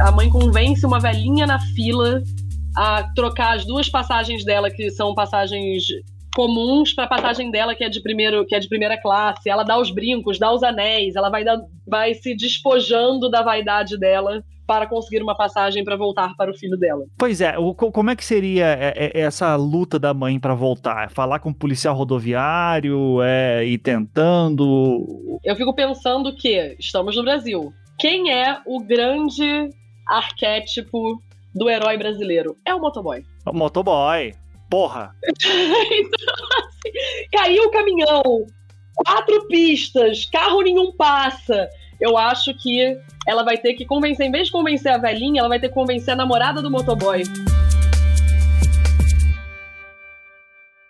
a mãe convence uma velhinha na fila a trocar as duas passagens dela, que são passagens comuns para a passagem dela que é de primeiro que é de primeira classe ela dá os brincos dá os anéis ela vai dar, vai se despojando da vaidade dela para conseguir uma passagem para voltar para o filho dela. Pois é, o, como é que seria é, é, essa luta da mãe para voltar? Falar com o policial rodoviário, é, ir tentando? Eu fico pensando que estamos no Brasil. Quem é o grande arquétipo do herói brasileiro? É o motoboy. O motoboy. Porra! então, assim, caiu o caminhão, quatro pistas, carro nenhum passa. Eu acho que ela vai ter que convencer, em vez de convencer a velhinha, ela vai ter que convencer a namorada do motoboy.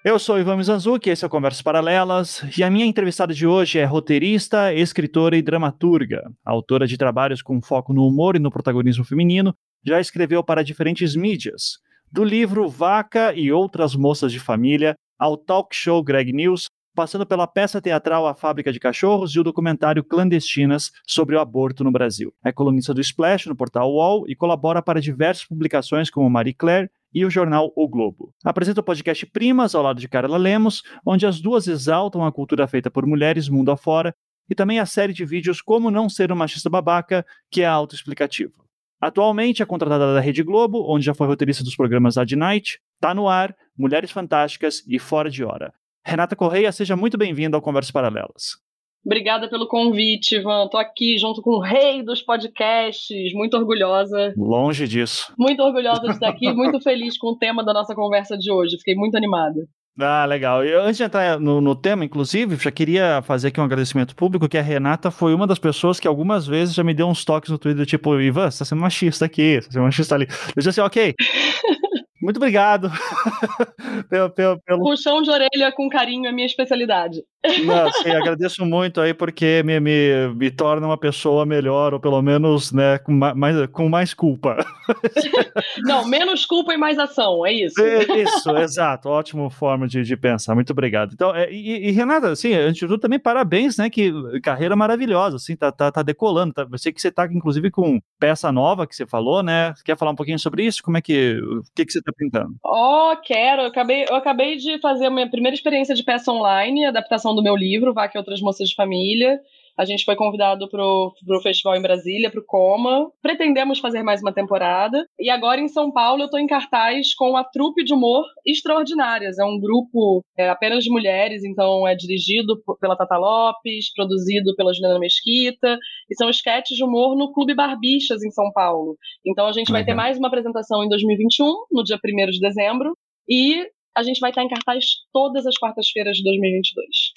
Eu sou Ivan Mizanzuki, esse é o Conversas Paralelas, e a minha entrevistada de hoje é roteirista, escritora e dramaturga. Autora de trabalhos com foco no humor e no protagonismo feminino, já escreveu para diferentes mídias. Do livro Vaca e Outras Moças de Família, ao talk show Greg News, passando pela peça teatral A Fábrica de Cachorros e o documentário Clandestinas sobre o aborto no Brasil. É colunista do Splash no portal UOL e colabora para diversas publicações como Marie Claire e o jornal O Globo. Apresenta o podcast Primas ao lado de Carla Lemos, onde as duas exaltam a cultura feita por mulheres mundo afora, e também a série de vídeos Como Não Ser um Machista Babaca, que é autoexplicativo. Atualmente é contratada da Rede Globo, onde já foi roteirista dos programas Ad Night, Tá no Ar, Mulheres Fantásticas e Fora de Hora. Renata Correia, seja muito bem-vinda ao Conversas Paralelas. Obrigada pelo convite, Ivan. Tô aqui junto com o rei dos podcasts, muito orgulhosa. Longe disso. Muito orgulhosa de estar aqui, muito feliz com o tema da nossa conversa de hoje. Fiquei muito animada. Ah, legal. Eu, antes de entrar no, no, tema, inclusive, já queria fazer aqui um agradecimento público, que a Renata foi uma das pessoas que algumas vezes já me deu uns toques no Twitter, tipo, Ivan, você tá sendo machista aqui, você tá sendo machista ali. Eu disse assim, ok. Muito obrigado pelo, pelo, pelo, Puxão de orelha com carinho é minha especialidade. Não, sim, agradeço muito aí porque me, me, me torna uma pessoa melhor, ou pelo menos né, com, mais, com mais culpa. Não, menos culpa e mais ação, é isso. É, isso, exato. Ótima forma de, de pensar. Muito obrigado. Então, é, e, e, Renata, assim, antes de tudo, também parabéns, né? Que carreira maravilhosa, assim, tá, tá, tá decolando. Tá, eu sei que você tá, inclusive, com peça nova que você falou, né? Quer falar um pouquinho sobre isso? Como é que. O que, que você tá pintando? Oh, quero. Eu acabei, eu acabei de fazer a minha primeira experiência de peça online, adaptação do meu livro, Vaca e Outras Moças de Família. A gente foi convidado para o festival em Brasília, para o Coma. Pretendemos fazer mais uma temporada. E agora em São Paulo eu estou em cartaz com a Trupe de Humor Extraordinárias. É um grupo é, apenas de mulheres, então é dirigido pela Tata Lopes, produzido pela Juliana Mesquita. E são esquetes de humor no Clube Barbixas, em São Paulo. Então a gente vai ter mais uma apresentação em 2021, no dia 1 de dezembro. E a gente vai estar em cartaz todas as quartas-feiras de 2022.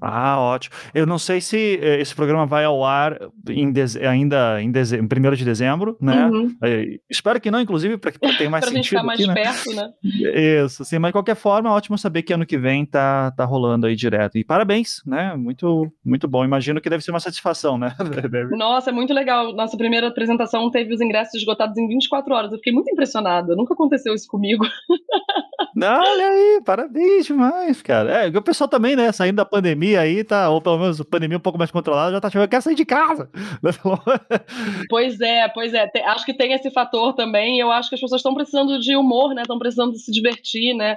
Ah, ótimo. Eu não sei se eh, esse programa vai ao ar em ainda em, em 1 de dezembro, né? Uhum. É, espero que não, inclusive, para que tenha mais pra sentido. Para gente ficar mais aqui, né? perto, né? Isso, sim, mas de qualquer forma, é ótimo saber que ano que vem tá, tá rolando aí direto. E parabéns, né? Muito, muito bom. Imagino que deve ser uma satisfação, né? Nossa, é muito legal. Nossa primeira apresentação teve os ingressos esgotados em 24 horas. Eu fiquei muito impressionada. Nunca aconteceu isso comigo. Não, olha aí, parabéns demais, cara. É, o pessoal também, né, saindo da pandemia aí, tá, ou pelo menos a pandemia um pouco mais controlada, já tá achando, quer sair de casa. pois é, pois é. Tem, acho que tem esse fator também. Eu acho que as pessoas estão precisando de humor, né? Estão precisando se divertir, né?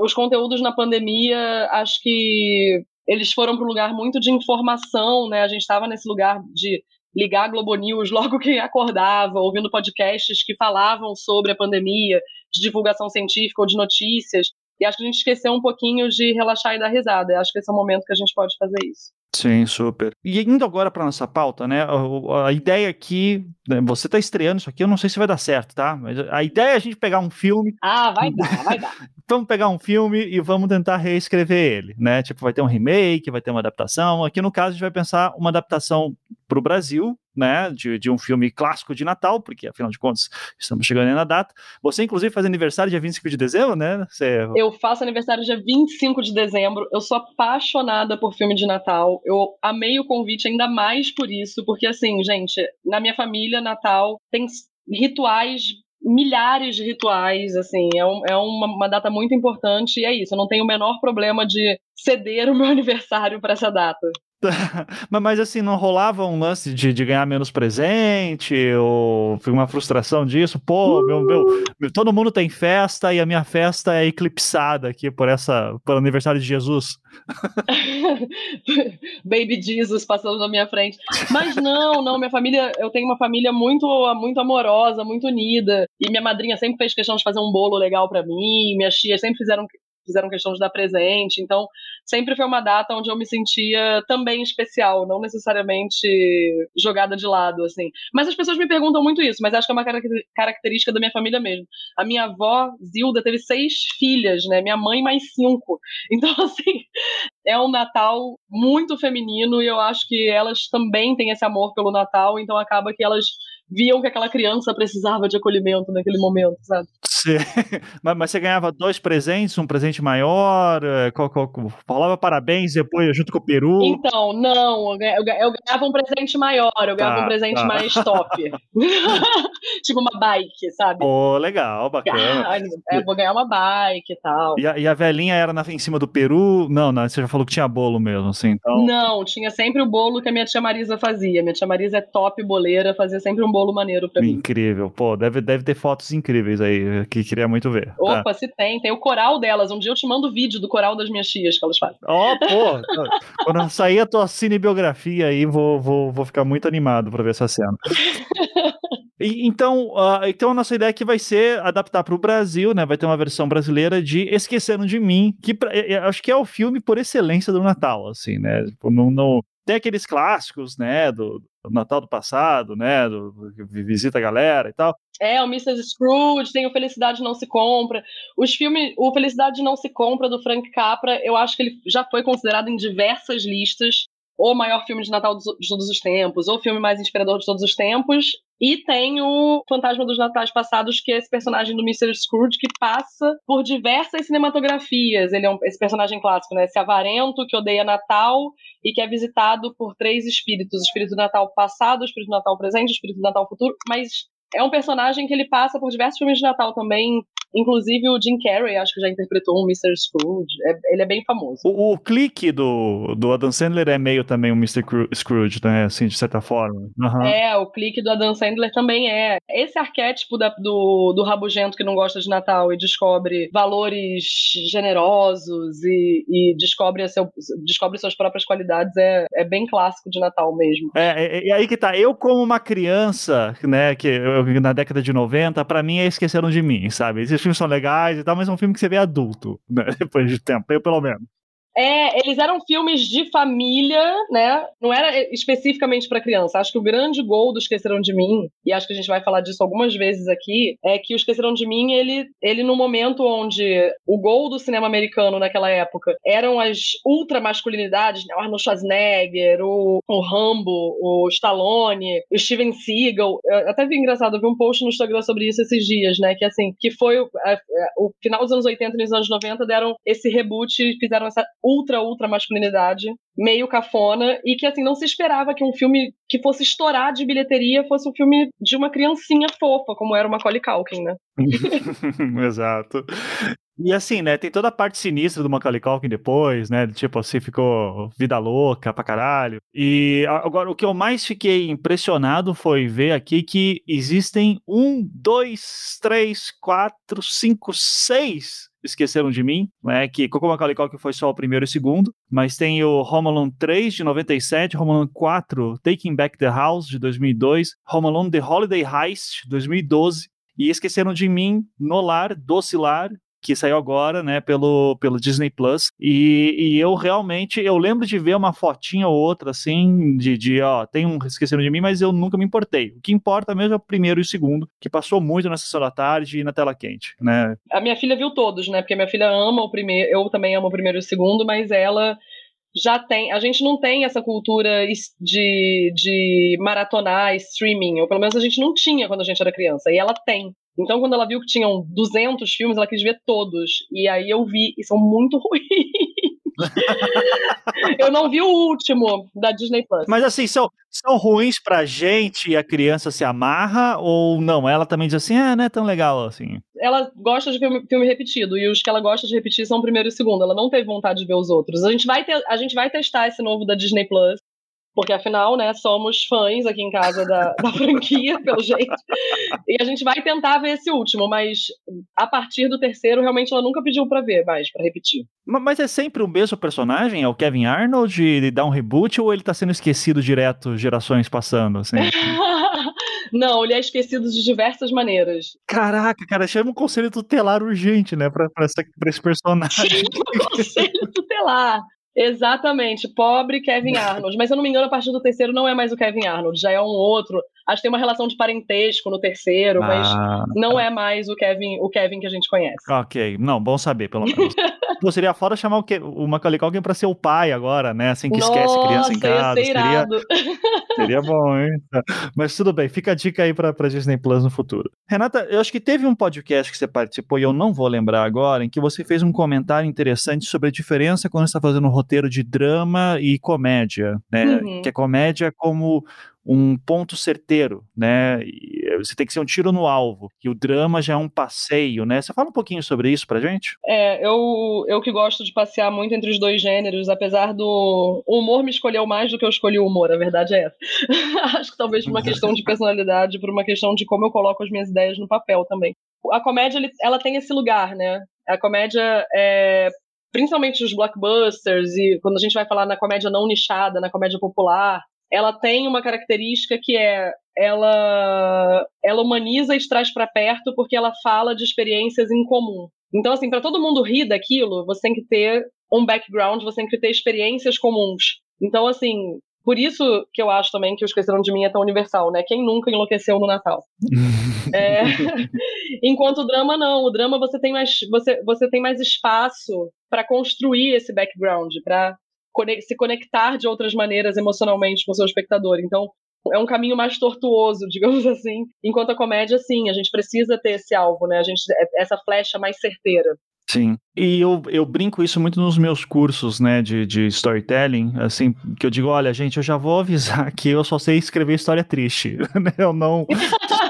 Os conteúdos na pandemia, acho que eles foram para um lugar muito de informação, né? A gente estava nesse lugar de ligar a Globo News logo que acordava, ouvindo podcasts que falavam sobre a pandemia, de divulgação científica ou de notícias. E acho que a gente esqueceu um pouquinho de relaxar e dar risada. Eu acho que esse é o momento que a gente pode fazer isso. Sim, super. E indo agora para nossa pauta, né? A, a ideia aqui, né, você está estreando isso aqui, eu não sei se vai dar certo, tá? Mas a ideia é a gente pegar um filme. Ah, vai dar, vai dar. vamos pegar um filme e vamos tentar reescrever ele, né? Tipo, vai ter um remake, vai ter uma adaptação. Aqui no caso, a gente vai pensar uma adaptação para o Brasil, né, de, de, um filme clássico de Natal, porque afinal de contas estamos chegando na data. Você, inclusive, faz aniversário dia 25 de dezembro, né? Você... Eu faço aniversário dia 25 de dezembro. Eu sou apaixonada por filme de Natal. Eu amei o convite ainda mais por isso, porque, assim, gente, na minha família, Natal tem rituais milhares de rituais, assim, é, um, é uma, uma, data muito importante e é isso, eu não tenho o menor problema de ceder o meu aniversário para essa data. mas assim, não rolava um lance de, de ganhar menos presente, ou uma frustração disso? Pô, meu, meu, meu, todo mundo tem festa e a minha festa é eclipsada aqui por essa, por aniversário de Jesus. Baby Jesus passando na minha frente. Mas não, não, minha família, eu tenho uma família muito, muito amorosa, muito unida. E minha madrinha sempre fez questão de fazer um bolo legal para mim, minhas tias sempre fizeram fizeram questão de dar presente. Então, sempre foi uma data onde eu me sentia também especial, não necessariamente jogada de lado, assim. Mas as pessoas me perguntam muito isso, mas acho que é uma característica da minha família mesmo. A minha avó, Zilda, teve seis filhas, né? Minha mãe mais cinco. Então, assim, é um Natal muito feminino e eu acho que elas também têm esse amor pelo Natal, então acaba que elas viam que aquela criança precisava de acolhimento naquele momento, sabe? Sim. Mas, mas, você ganhava dois presentes, um presente maior, é, qual, qual, falava parabéns depois junto com o peru? Então, não, eu, eu, eu ganhava um presente maior, eu ganhava tá, um presente tá. mais top. tipo uma bike, sabe? Pô, legal, bacana. Ah, é, vou ganhar uma bike e tal. E a, e a velhinha era na, em cima do peru? Não, não, você já falou que tinha bolo mesmo, assim, então... Não, tinha sempre o bolo que a minha tia Marisa fazia. Minha tia Marisa é top boleira, fazia sempre um bolo maneiro pra mim. Incrível, pô, deve, deve ter fotos incríveis aí que queria muito ver. Opa, tá. se tem. Tem o coral delas. Um dia eu te mando vídeo do coral das minhas tias que elas fazem. Ó, oh, pô. quando sair a tua cinebiografia aí, vou, vou, vou ficar muito animado pra ver essa cena. E, então, uh, então a nossa ideia aqui vai ser adaptar para o Brasil, né? Vai ter uma versão brasileira de Esqueceram de Mim, que pra, eu acho que é o filme por excelência do Natal, assim, né? Tipo, não, não, tem aqueles clássicos, né, do, do Natal do passado, né, do, do, Visita a Galera e tal. É, o Mr. Scrooge, tem o Felicidade Não Se Compra. Os filmes, o Felicidade Não Se Compra, do Frank Capra, eu acho que ele já foi considerado em diversas listas o maior filme de Natal de todos os tempos, ou o filme mais inspirador de todos os tempos. E tem o Fantasma dos Natais Passados, que é esse personagem do Mr. Scrooge que passa por diversas cinematografias. Ele é um, esse personagem clássico, né? Esse avarento que odeia Natal e que é visitado por três espíritos: o espírito do Natal passado, o espírito do Natal presente, o espírito do Natal futuro. Mas é um personagem que ele passa por diversos filmes de Natal também, Inclusive o Jim Carrey, acho que já interpretou um Mr. Scrooge. É, ele é bem famoso. O, o, clique do, do Adam Sandler é meio também um Mr. Scrooge, né? Assim, de certa forma. Uhum. É, o clique do Adam Sandler também é. Esse arquétipo da, do, do rabugento que não gosta de Natal e descobre valores generosos e, e descobre, seu, descobre suas próprias qualidades é, é bem clássico de Natal mesmo. É, e aí que tá. Eu, como uma criança, né, que eu, na década de 90, para mim é Esqueceram de Mim, sabe? Esses filmes são legais e tal, mas é um filme que você vê adulto, né? Depois de tempo, eu pelo menos. É, eles eram filmes de família, né? Não era especificamente para criança. Acho que o grande gol do Esqueceram de Mim, e acho que a gente vai falar disso algumas vezes aqui, é que o Esqueceram de Mim, ele, ele no momento onde o gol do cinema americano naquela época eram as ultra masculinidades, né? O Arnold Schwarzenegger, o, o Rambo, o Stallone, o Steven Seagal. Eu até vi engraçado, eu vi um post no Instagram sobre isso esses dias, né? Que assim, que foi o, a, o final dos anos 80 e nos anos 90 deram esse reboot, fizeram essa ultra, ultra masculinidade, meio cafona, e que assim, não se esperava que um filme que fosse estourar de bilheteria fosse um filme de uma criancinha fofa, como era o Macaulay Culkin, né? Exato. E assim, né, tem toda a parte sinistra do Macaulay Culkin depois, né, tipo assim, ficou vida louca pra caralho. E agora, o que eu mais fiquei impressionado foi ver aqui que existem um, dois, três, quatro, cinco, seis Esqueceram de Mim, né, que Coco Macaulay Culkin foi só o primeiro e segundo, mas tem o Home Alone 3 de 97, Home Alone 4, Taking Back the House de 2002, Home Alone The Holiday Heist de 2012 e Esqueceram de Mim no Lar, Doce Lar que saiu agora, né, pelo, pelo Disney Plus. E, e, eu realmente, eu lembro de ver uma fotinha ou outra, assim, de, de ó, tem um Esqueceram de Mim, mas eu nunca me importei. O que importa mesmo é o primeiro e o segundo, que passou muito na sessão da tarde e na tela quente, né. A minha filha viu todos, né, porque minha filha ama o primeiro, eu também amo o primeiro e o segundo, mas ela já tem. A gente não tem essa cultura de, de maratonar streaming, ou pelo menos a gente não tinha quando a gente era criança, e ela tem. Então, quando ela viu que tinham 200 filmes, ela quis ver todos. E aí eu vi, e são muito ruins. eu não vi o último da Disney Plus. Mas assim, são, são ruins pra gente e a criança se amarra ou não? Ela também diz assim, ah, não é tão legal assim. ela gosta de filme, filme, repetido, e os que ela gosta de repetir são o primeiro e o segundo. Ela não teve vontade de ver os outros. A gente vai, ter, a gente vai testar esse novo da Disney Plus, porque afinal, né, somos fãs aqui em casa da, da franquia, pelo jeito. E a gente vai tentar ver esse último, mas a partir do terceiro, realmente ela nunca pediu para ver mais, para repetir. Mas é sempre o mesmo personagem? É o Kevin Arnold? Ele dá um reboot ou ele tá sendo esquecido direto, gerações passando? Assim? Não, ele é esquecido de diversas maneiras. Caraca, cara, chama um conselho tutelar urgente, né, pra, pra, essa, pra esse personagem. Chama um conselho tutelar. Exatamente, pobre Kevin Arnold. Mas se eu não me engano, a partir do terceiro não é mais o Kevin Arnold, já é um outro. Acho que tem uma relação de parentesco no terceiro, mas ah, não tá. é mais o Kevin, o Kevin que a gente conhece. Ok, não, bom saber, pelo menos. Pô, seria foda chamar o, que, o Macaulay Culkin pra ser o pai agora, né? Assim que Nossa, esquece criança em casa. Seria, seria bom, hein? Mas tudo bem, fica a dica aí pra, pra Disney Plus no futuro. Renata, eu acho que teve um podcast que você participou e eu não vou lembrar agora, em que você fez um comentário interessante sobre a diferença quando você está fazendo um roteiro de drama e comédia, né? Uhum. Que é comédia como um ponto certeiro, né? E você tem que ser um tiro no alvo. E o drama já é um passeio, né? Você fala um pouquinho sobre isso pra gente? É, eu, eu que gosto de passear muito entre os dois gêneros, apesar do. O humor me escolheu mais do que eu escolhi o humor, a verdade é essa. Acho que talvez por uma questão de personalidade, por uma questão de como eu coloco as minhas ideias no papel também. A comédia, ela tem esse lugar, né? A comédia é, principalmente os blockbusters e quando a gente vai falar na comédia não nichada, na comédia popular, ela tem uma característica que é ela ela humaniza e traz para perto porque ela fala de experiências em comum. Então assim, para todo mundo rir daquilo, você tem que ter um background, você tem que ter experiências comuns. Então assim, por isso que eu acho também que o Esqueceram de Mim é tão universal, né? Quem nunca enlouqueceu no Natal? é... Enquanto o drama não, o drama você tem mais você, você tem mais espaço para construir esse background, para se conectar de outras maneiras emocionalmente com o seu espectador. Então, é um caminho mais tortuoso, digamos assim. Enquanto a comédia, sim, a gente precisa ter esse alvo, né? A gente, é, essa flecha mais certeira. Sim. E eu, eu brinco isso muito nos meus cursos, né, de, de storytelling, assim, que eu digo, olha, gente, eu já vou avisar que eu só sei escrever história triste, né? Eu não...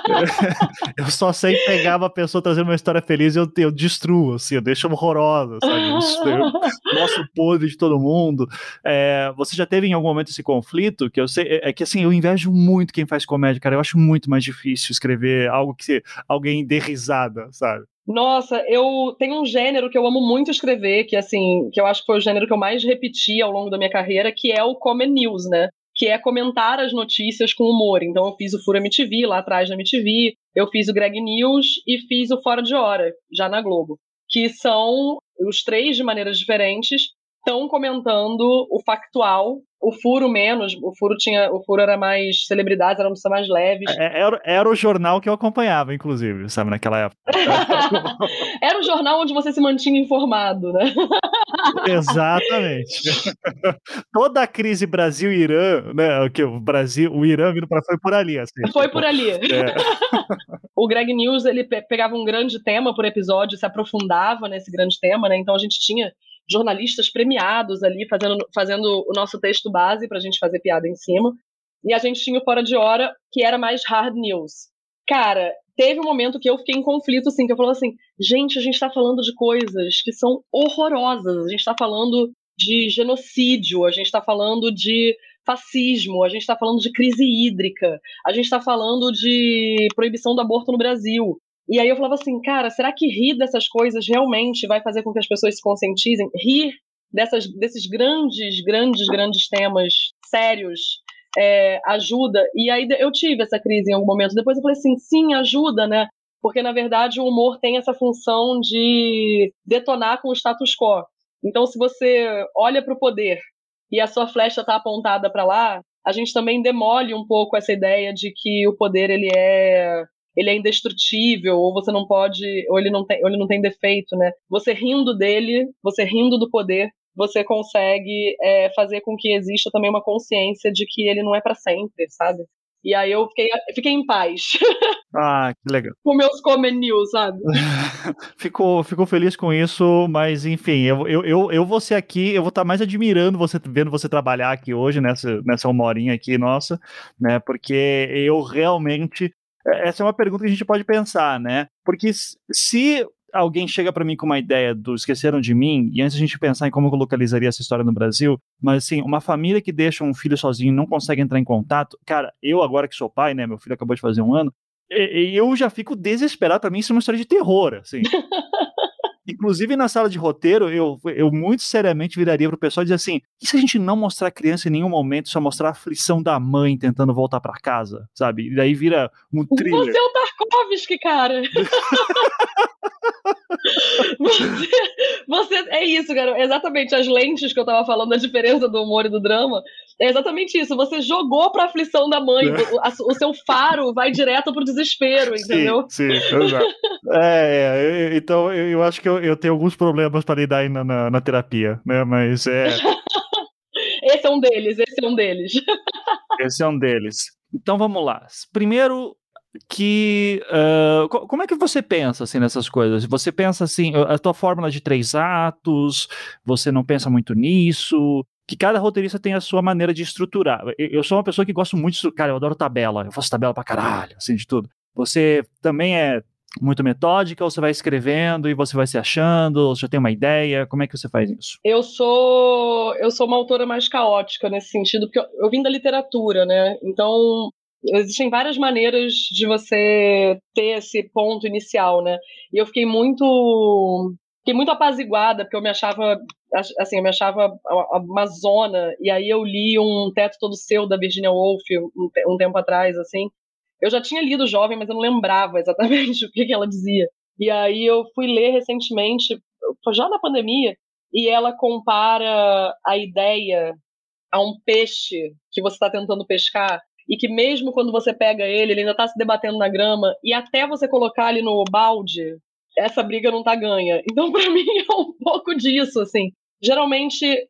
eu só sei pegar uma pessoa trazendo uma história feliz e eu, eu destruo, assim, eu deixo horrorosa, sabe? Eu, mostro podre de todo mundo. É, você já teve em algum momento esse conflito? Que eu sei, é, é, que assim, eu invejo muito quem faz comédia, cara. Eu acho muito mais difícil escrever algo que alguém dê risada, sabe? Nossa, eu tenho um gênero que eu amo muito escrever, que assim, que eu acho que foi o gênero que eu mais repeti ao longo da minha carreira, que é o Comedy News, né? Que é comentar as notícias com humor. Então eu fiz o Fura MTV lá atrás na MTV, eu fiz o Greg News e fiz o Fora de Hora, já na Globo. Que são os três de maneiras diferentes, estão comentando o factual o furo menos, o furo tinha, o furo era mais celebridades, eram mais leves. É, era, era o jornal que eu acompanhava, inclusive, sabe, naquela época. era o jornal onde você se mantinha informado, né? Exatamente. Toda a crise Brasil-Irã, né, que o Brasil, o Irã vindo para foi por ali, assim. Foi tipo, por ali. É. o Greg News, ele pegava um grande tema por episódio, se aprofundava nesse grande tema, né? Então a gente tinha jornalistas premiados ali fazendo, fazendo o nosso texto base para a gente fazer piada em cima. E a gente tinha o Fora de Hora, que era mais hard news. Cara, teve um momento que eu fiquei em conflito, assim, que eu falava assim, gente, a gente está falando de coisas que são horrorosas. A gente está falando de genocídio, a gente está falando de fascismo, a gente está falando de crise hídrica, a gente está falando de proibição do aborto no Brasil. E aí eu falava assim, cara, será que rir dessas coisas realmente vai fazer com que as pessoas se conscientizem? Rir dessas, desses grandes, grandes, grandes temas sérios é, ajuda? E aí eu tive essa crise em algum momento. Depois eu falei assim, sim, ajuda, né? Porque na verdade o humor tem essa função de detonar com o status quo. Então, se você olha para o poder e a sua flecha está apontada para lá, a gente também demole um pouco essa ideia de que o poder ele é ele é indestrutível, ou você não pode, ou ele não tem, ou ele não tem defeito, né? Você rindo dele, você rindo do poder, você consegue é, fazer com que exista também uma consciência de que ele não é para sempre, sabe? E aí eu fiquei, fiquei em paz. Ah, que legal. com meus News, sabe? ficou, ficou feliz com isso, mas enfim, eu, eu, eu, eu vou ser aqui, eu vou estar mais admirando você, vendo você trabalhar aqui hoje, nessa, nessa uma horinha aqui, nossa, né? Porque eu realmente essa é uma pergunta que a gente pode pensar, né? Porque se alguém chega para mim com uma ideia do Esqueceram de Mim, e antes a gente pensar em como eu localizaria essa história no Brasil, mas assim, uma família que deixa um filho sozinho e não consegue entrar em contato, cara, eu agora que sou pai, né, meu filho acabou de fazer um ano, eu já fico desesperado, para mim isso é uma história de terror, assim. Inclusive, na sala de roteiro, eu, eu muito seriamente viraria pro pessoal e dizer assim: e se a gente não mostrar a criança em nenhum momento, só mostrar a aflição da mãe tentando voltar para casa, sabe? E daí vira um thriller. Você é o Tarkovsky, cara! você, você, é isso, cara. Exatamente as lentes que eu tava falando, a diferença do humor e do drama. É exatamente isso. Você jogou pra aflição da mãe. É. O, a, o, seu faro vai direto pro desespero, entendeu? Sim, sim exato. é, é, então eu, eu acho que eu, eu, tenho alguns problemas para lidar aí na, na, na terapia, né? Mas é. esse é um deles, esse é um deles. esse é um deles. Então vamos lá. Primeiro, que uh, como é que você pensa assim nessas coisas? Você pensa assim, a tua fórmula de três atos, você não pensa muito nisso? Que cada roteirista tem a sua maneira de estruturar. Eu sou uma pessoa que gosto muito de, cara, eu adoro tabela, eu faço tabela pra caralho, assim de tudo. Você também é muito metódica ou você vai escrevendo e você vai se achando, ou já tem uma ideia? Como é que você faz isso? Eu sou eu sou uma autora mais caótica nesse sentido, porque eu, eu vim da literatura, né? Então, existem várias maneiras de você ter esse ponto inicial, né? E eu fiquei muito fiquei muito apaziguada, porque eu me achava assim, eu me achava uma zona, e aí eu li um Teto Todo Seu da Virginia Woolf um, tempo atrás, assim, eu já tinha lido Jovem, mas eu não lembrava exatamente o que, que ela dizia. E aí eu fui ler recentemente, já na pandemia, e ela compara a ideia a um peixe que você está tentando pescar e que mesmo quando você pega ele, ele ainda está se debatendo na grama e até você colocar ele no balde, essa briga não tá ganha. Então, para mim, é um pouco disso, assim. Geralmente,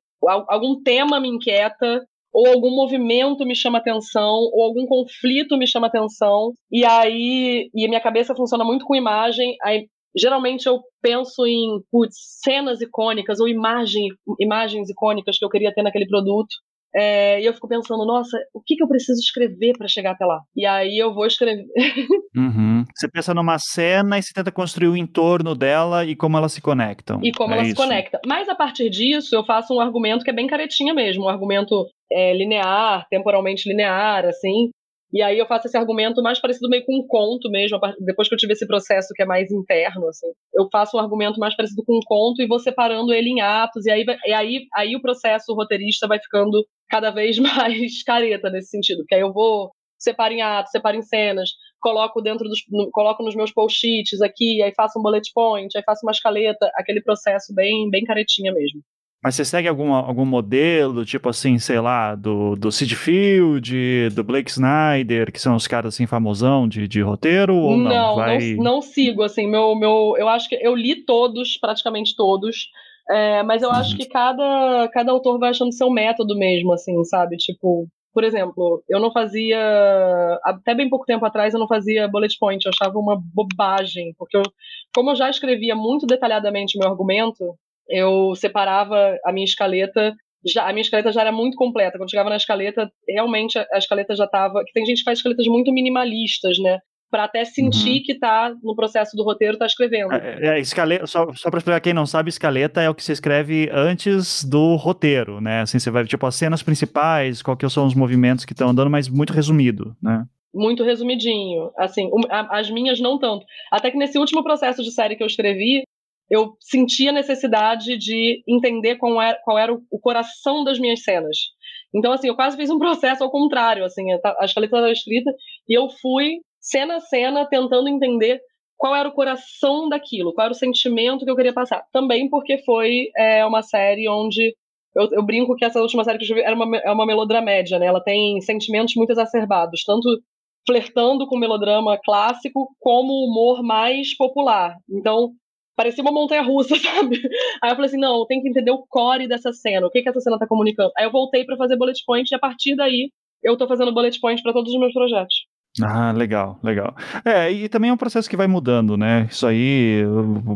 algum tema me inquieta, ou algum movimento me chama atenção, ou algum conflito me chama atenção, e aí e minha cabeça funciona muito com imagem, aí geralmente eu penso em putz, cenas icônicas ou imagem, imagens icônicas que eu queria ter naquele produto. É, e eu fico pensando, nossa, o que, que eu preciso escrever para chegar até lá? E aí eu vou escrever. uhum. Você pensa numa cena e você tenta construir o entorno dela e como elas se conectam. E como é elas se conectam. Mas a partir disso, eu faço um argumento que é bem caretinha mesmo, um argumento é, linear, temporalmente linear, assim. E aí eu faço esse argumento mais parecido meio com um conto mesmo, depois que eu tive esse processo que é mais interno, assim. Eu faço um argumento mais parecido com um conto e vou separando ele em atos, e aí, e aí, aí o processo roteirista vai ficando cada vez mais careta nesse sentido, porque aí eu vou separo em atos, separo em cenas, coloco dentro dos, coloco nos meus post-its aqui, aí faço um bullet point, aí faço uma escaleta, aquele processo bem, bem caretinha mesmo. Mas você segue algum, algum modelo, tipo assim, sei lá, do, do Sid Field, do Blake Snyder, que são os caras assim famosão de, de roteiro ou não? Não, Vai... não, não, sigo, assim, meu, meu, eu acho que eu li todos, praticamente todos, é, mas eu uhum. acho que cada, cada autor vai achando seu método mesmo, assim, sabe? Tipo, por exemplo, eu não fazia, até bem pouco tempo atrás, eu não fazia bullet point, eu achava uma bobagem, porque eu, como eu já escrevia muito detalhadamente o meu argumento, eu separava a minha escaleta já, a minha escaleta já era muito completa. Quando chegava na escaleta, realmente a escaleta já estava. Tem gente que faz escaletas muito minimalistas, né? Para até sentir uhum. que está no processo do roteiro, está escrevendo. É, é, escaleta, só, só para explicar quem não sabe, escaleta é o que você escreve antes do roteiro, né? Assim, você vai, tipo, as cenas principais, qual que são os movimentos que estão andando, mas muito resumido, né? Muito resumidinho. Assim, as minhas não tanto. Até que nesse último processo de série que eu escrevi, eu sentia a necessidade de entender qual era, qual era o, o, coração das minhas cenas. Então, assim, eu quase fiz um processo ao contrário, assim, a escaleta estava escrita e eu fui, cena a cena, tentando entender qual era o coração daquilo, qual era o sentimento que eu queria passar. Também porque foi é, uma série onde eu, eu, brinco que essa última série que eu vi era uma, é uma melodramédia, né? Ela tem sentimentos muito exacerbados, tanto flertando com melodrama clássico como o humor mais popular. Então, parecia uma montanha russa, sabe? Aí eu falei assim, não, tem que entender o core dessa cena, o que que essa cena tá comunicando. Aí eu voltei para fazer bullet point e a partir daí eu tô fazendo bullet point para todos os meus projetos. Ah, legal, legal. É, e também é um processo que vai mudando, né? Isso aí,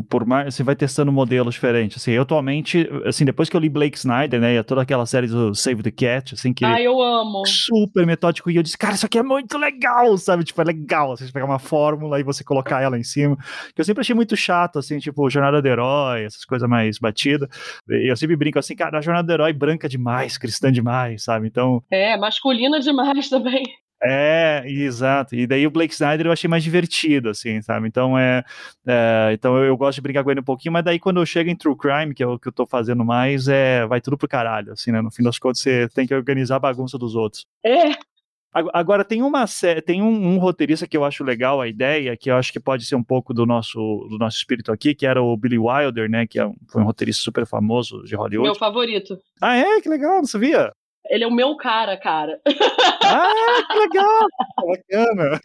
por mais, você vai testando modelos diferentes. Assim, eu atualmente, assim, depois que eu li Blake Snyder, né, e toda aquela série do Save the Cat, assim, que... Ah, eu amo. Super metódico, e eu disse, cara, isso aqui é muito legal, sabe? Tipo, é legal, você pegar uma fórmula e você colocar ela em cima, que eu sempre achei muito chato, assim, tipo, Jornada do Herói, essas coisas mais batidas. Eu sempre brinco assim, cara, a Jornada do Herói branca demais, cristã demais, sabe? Então... É, masculina demais também. É, exato. E daí o Blake Snyder eu achei mais divertido, assim, sabe? Então é. é então eu, eu, gosto de brincar com ele um pouquinho, mas daí quando eu chego em True Crime, que é o que eu tô fazendo mais, é vai tudo pro caralho, assim, né? No fim das contas, você tem que organizar a bagunça dos outros. É. Agora, tem uma tem um, um, roteirista que eu acho legal a ideia, que eu acho que pode ser um pouco do nosso, do nosso espírito aqui, que era o Billy Wilder, né? Que é um, foi um roteirista super famoso de Hollywood. Meu favorito. Ah, é? Que legal, não sabia? Ele é o meu cara, cara. Ah, que legal! Bacana.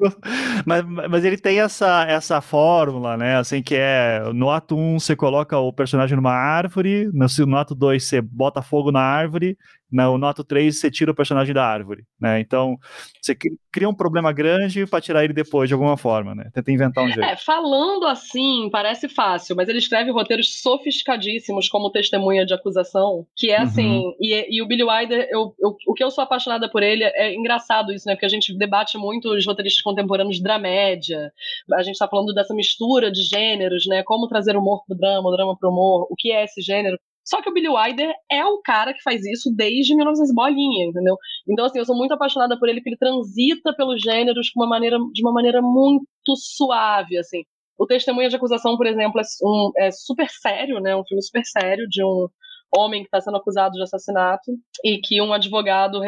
Mas, mas ele tem essa, essa fórmula, né? Assim, que é no ato 1 você coloca o personagem numa árvore, no, no ato 2 você bota fogo na árvore, no, no ato 3 você tira o personagem da árvore, né? Então, você cria um problema grande para tirar ele depois de alguma forma, né? Tenta inventar um jeito. É, falando assim, parece fácil, mas ele escreve roteiros sofisticadíssimos como testemunha de acusação, que é assim, uhum. e, e, o Billy Wilder, eu, eu, o que eu sou apaixonada por ele é engraçado isso, né? Porque a gente debate muito os roteiristas contemporâneos de dramédia, a gente tá falando dessa mistura de gêneros, né? Como trazer humor pro drama, o drama pro humor, o que é esse gênero. Só que o Billy Wilder é o cara que faz isso desde 1900 bolinha, entendeu? Então, assim, eu sou muito apaixonada por ele, porque ele transita pelos gêneros de uma maneira, de uma maneira muito suave, assim. O Testemunha de Acusação, por exemplo, é, um, é super sério, né? Um filme super sério de um homem que está sendo acusado de assassinato e que um advogado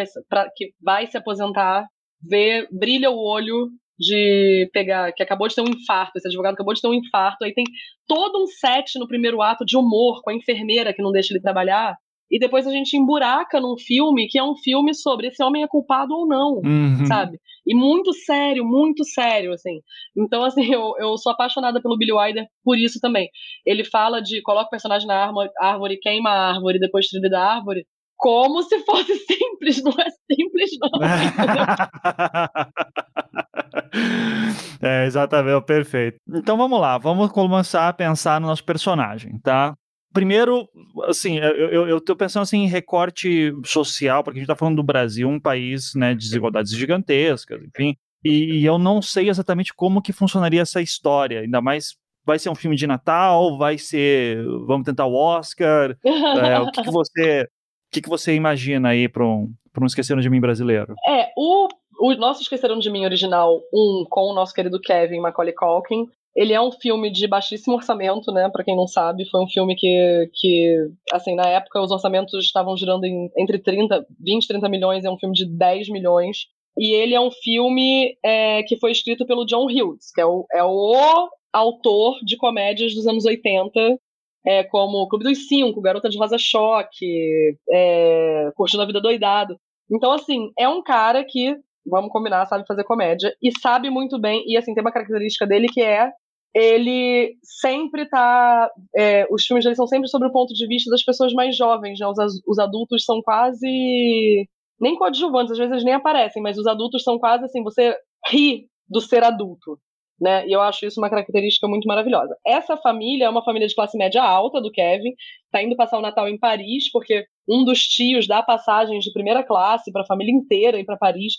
que vai se aposentar vê, brilha o olho de pegar, que acabou de ter um infarto, esse advogado acabou de ter um infarto, aí tem todo um set no primeiro ato de humor com a enfermeira que não deixa ele trabalhar, e depois a gente emburaca num filme que é um filme sobre esse homem é culpado ou não, uhum. sabe? E muito sério, muito sério, assim. Então, assim, eu, eu sou apaixonada pelo Billy Wilder por isso também. Ele fala de coloca o personagem na árvore, árvore queima a árvore, depois trilha da árvore, como se fosse simples, não é simples, não. é, exatamente, perfeito. Então vamos lá, vamos começar a pensar no nosso personagem, tá? Primeiro, assim, eu, eu, eu tô pensando assim, em recorte social, porque a gente tá falando do Brasil, um país, né, de desigualdades gigantescas, enfim, e, e eu não sei exatamente como que funcionaria essa história, ainda mais vai ser um filme de Natal, vai ser, vamos tentar o Oscar, é, o que, que você, o que, que você imagina aí para um, um Esqueceram de Mim brasileiro? É, o o nosso Esqueceram de Mim original, um, com o nosso querido Kevin Macaulay Culkin, ele é um filme de baixíssimo orçamento, né? Para quem não sabe, foi um filme que, que, assim, na época os orçamentos estavam girando em, entre 30, 20, 30 milhões, é um filme de 10 milhões. E ele é um filme é, que foi escrito pelo John Hughes, que é o, é o autor de comédias dos anos 80, é, como Clube dos Cinco, Garota de Rosa Choque, é, Curtindo a Vida Doidado. Então, assim, é um cara que vamos combinar, sabe fazer comédia. E sabe muito bem, e assim, tem uma característica dele que é ele sempre tá. É, os filmes dele são sempre sobre o ponto de vista das pessoas mais jovens, né? Os, os adultos são quase. Nem coadjuvantes, às vezes eles nem aparecem, mas os adultos são quase assim, você ri do ser adulto. Né? E eu acho isso uma característica muito maravilhosa. Essa família é uma família de classe média alta do Kevin, tá indo passar o Natal em Paris, porque um dos tios dá passagens de primeira classe para a família inteira ir para Paris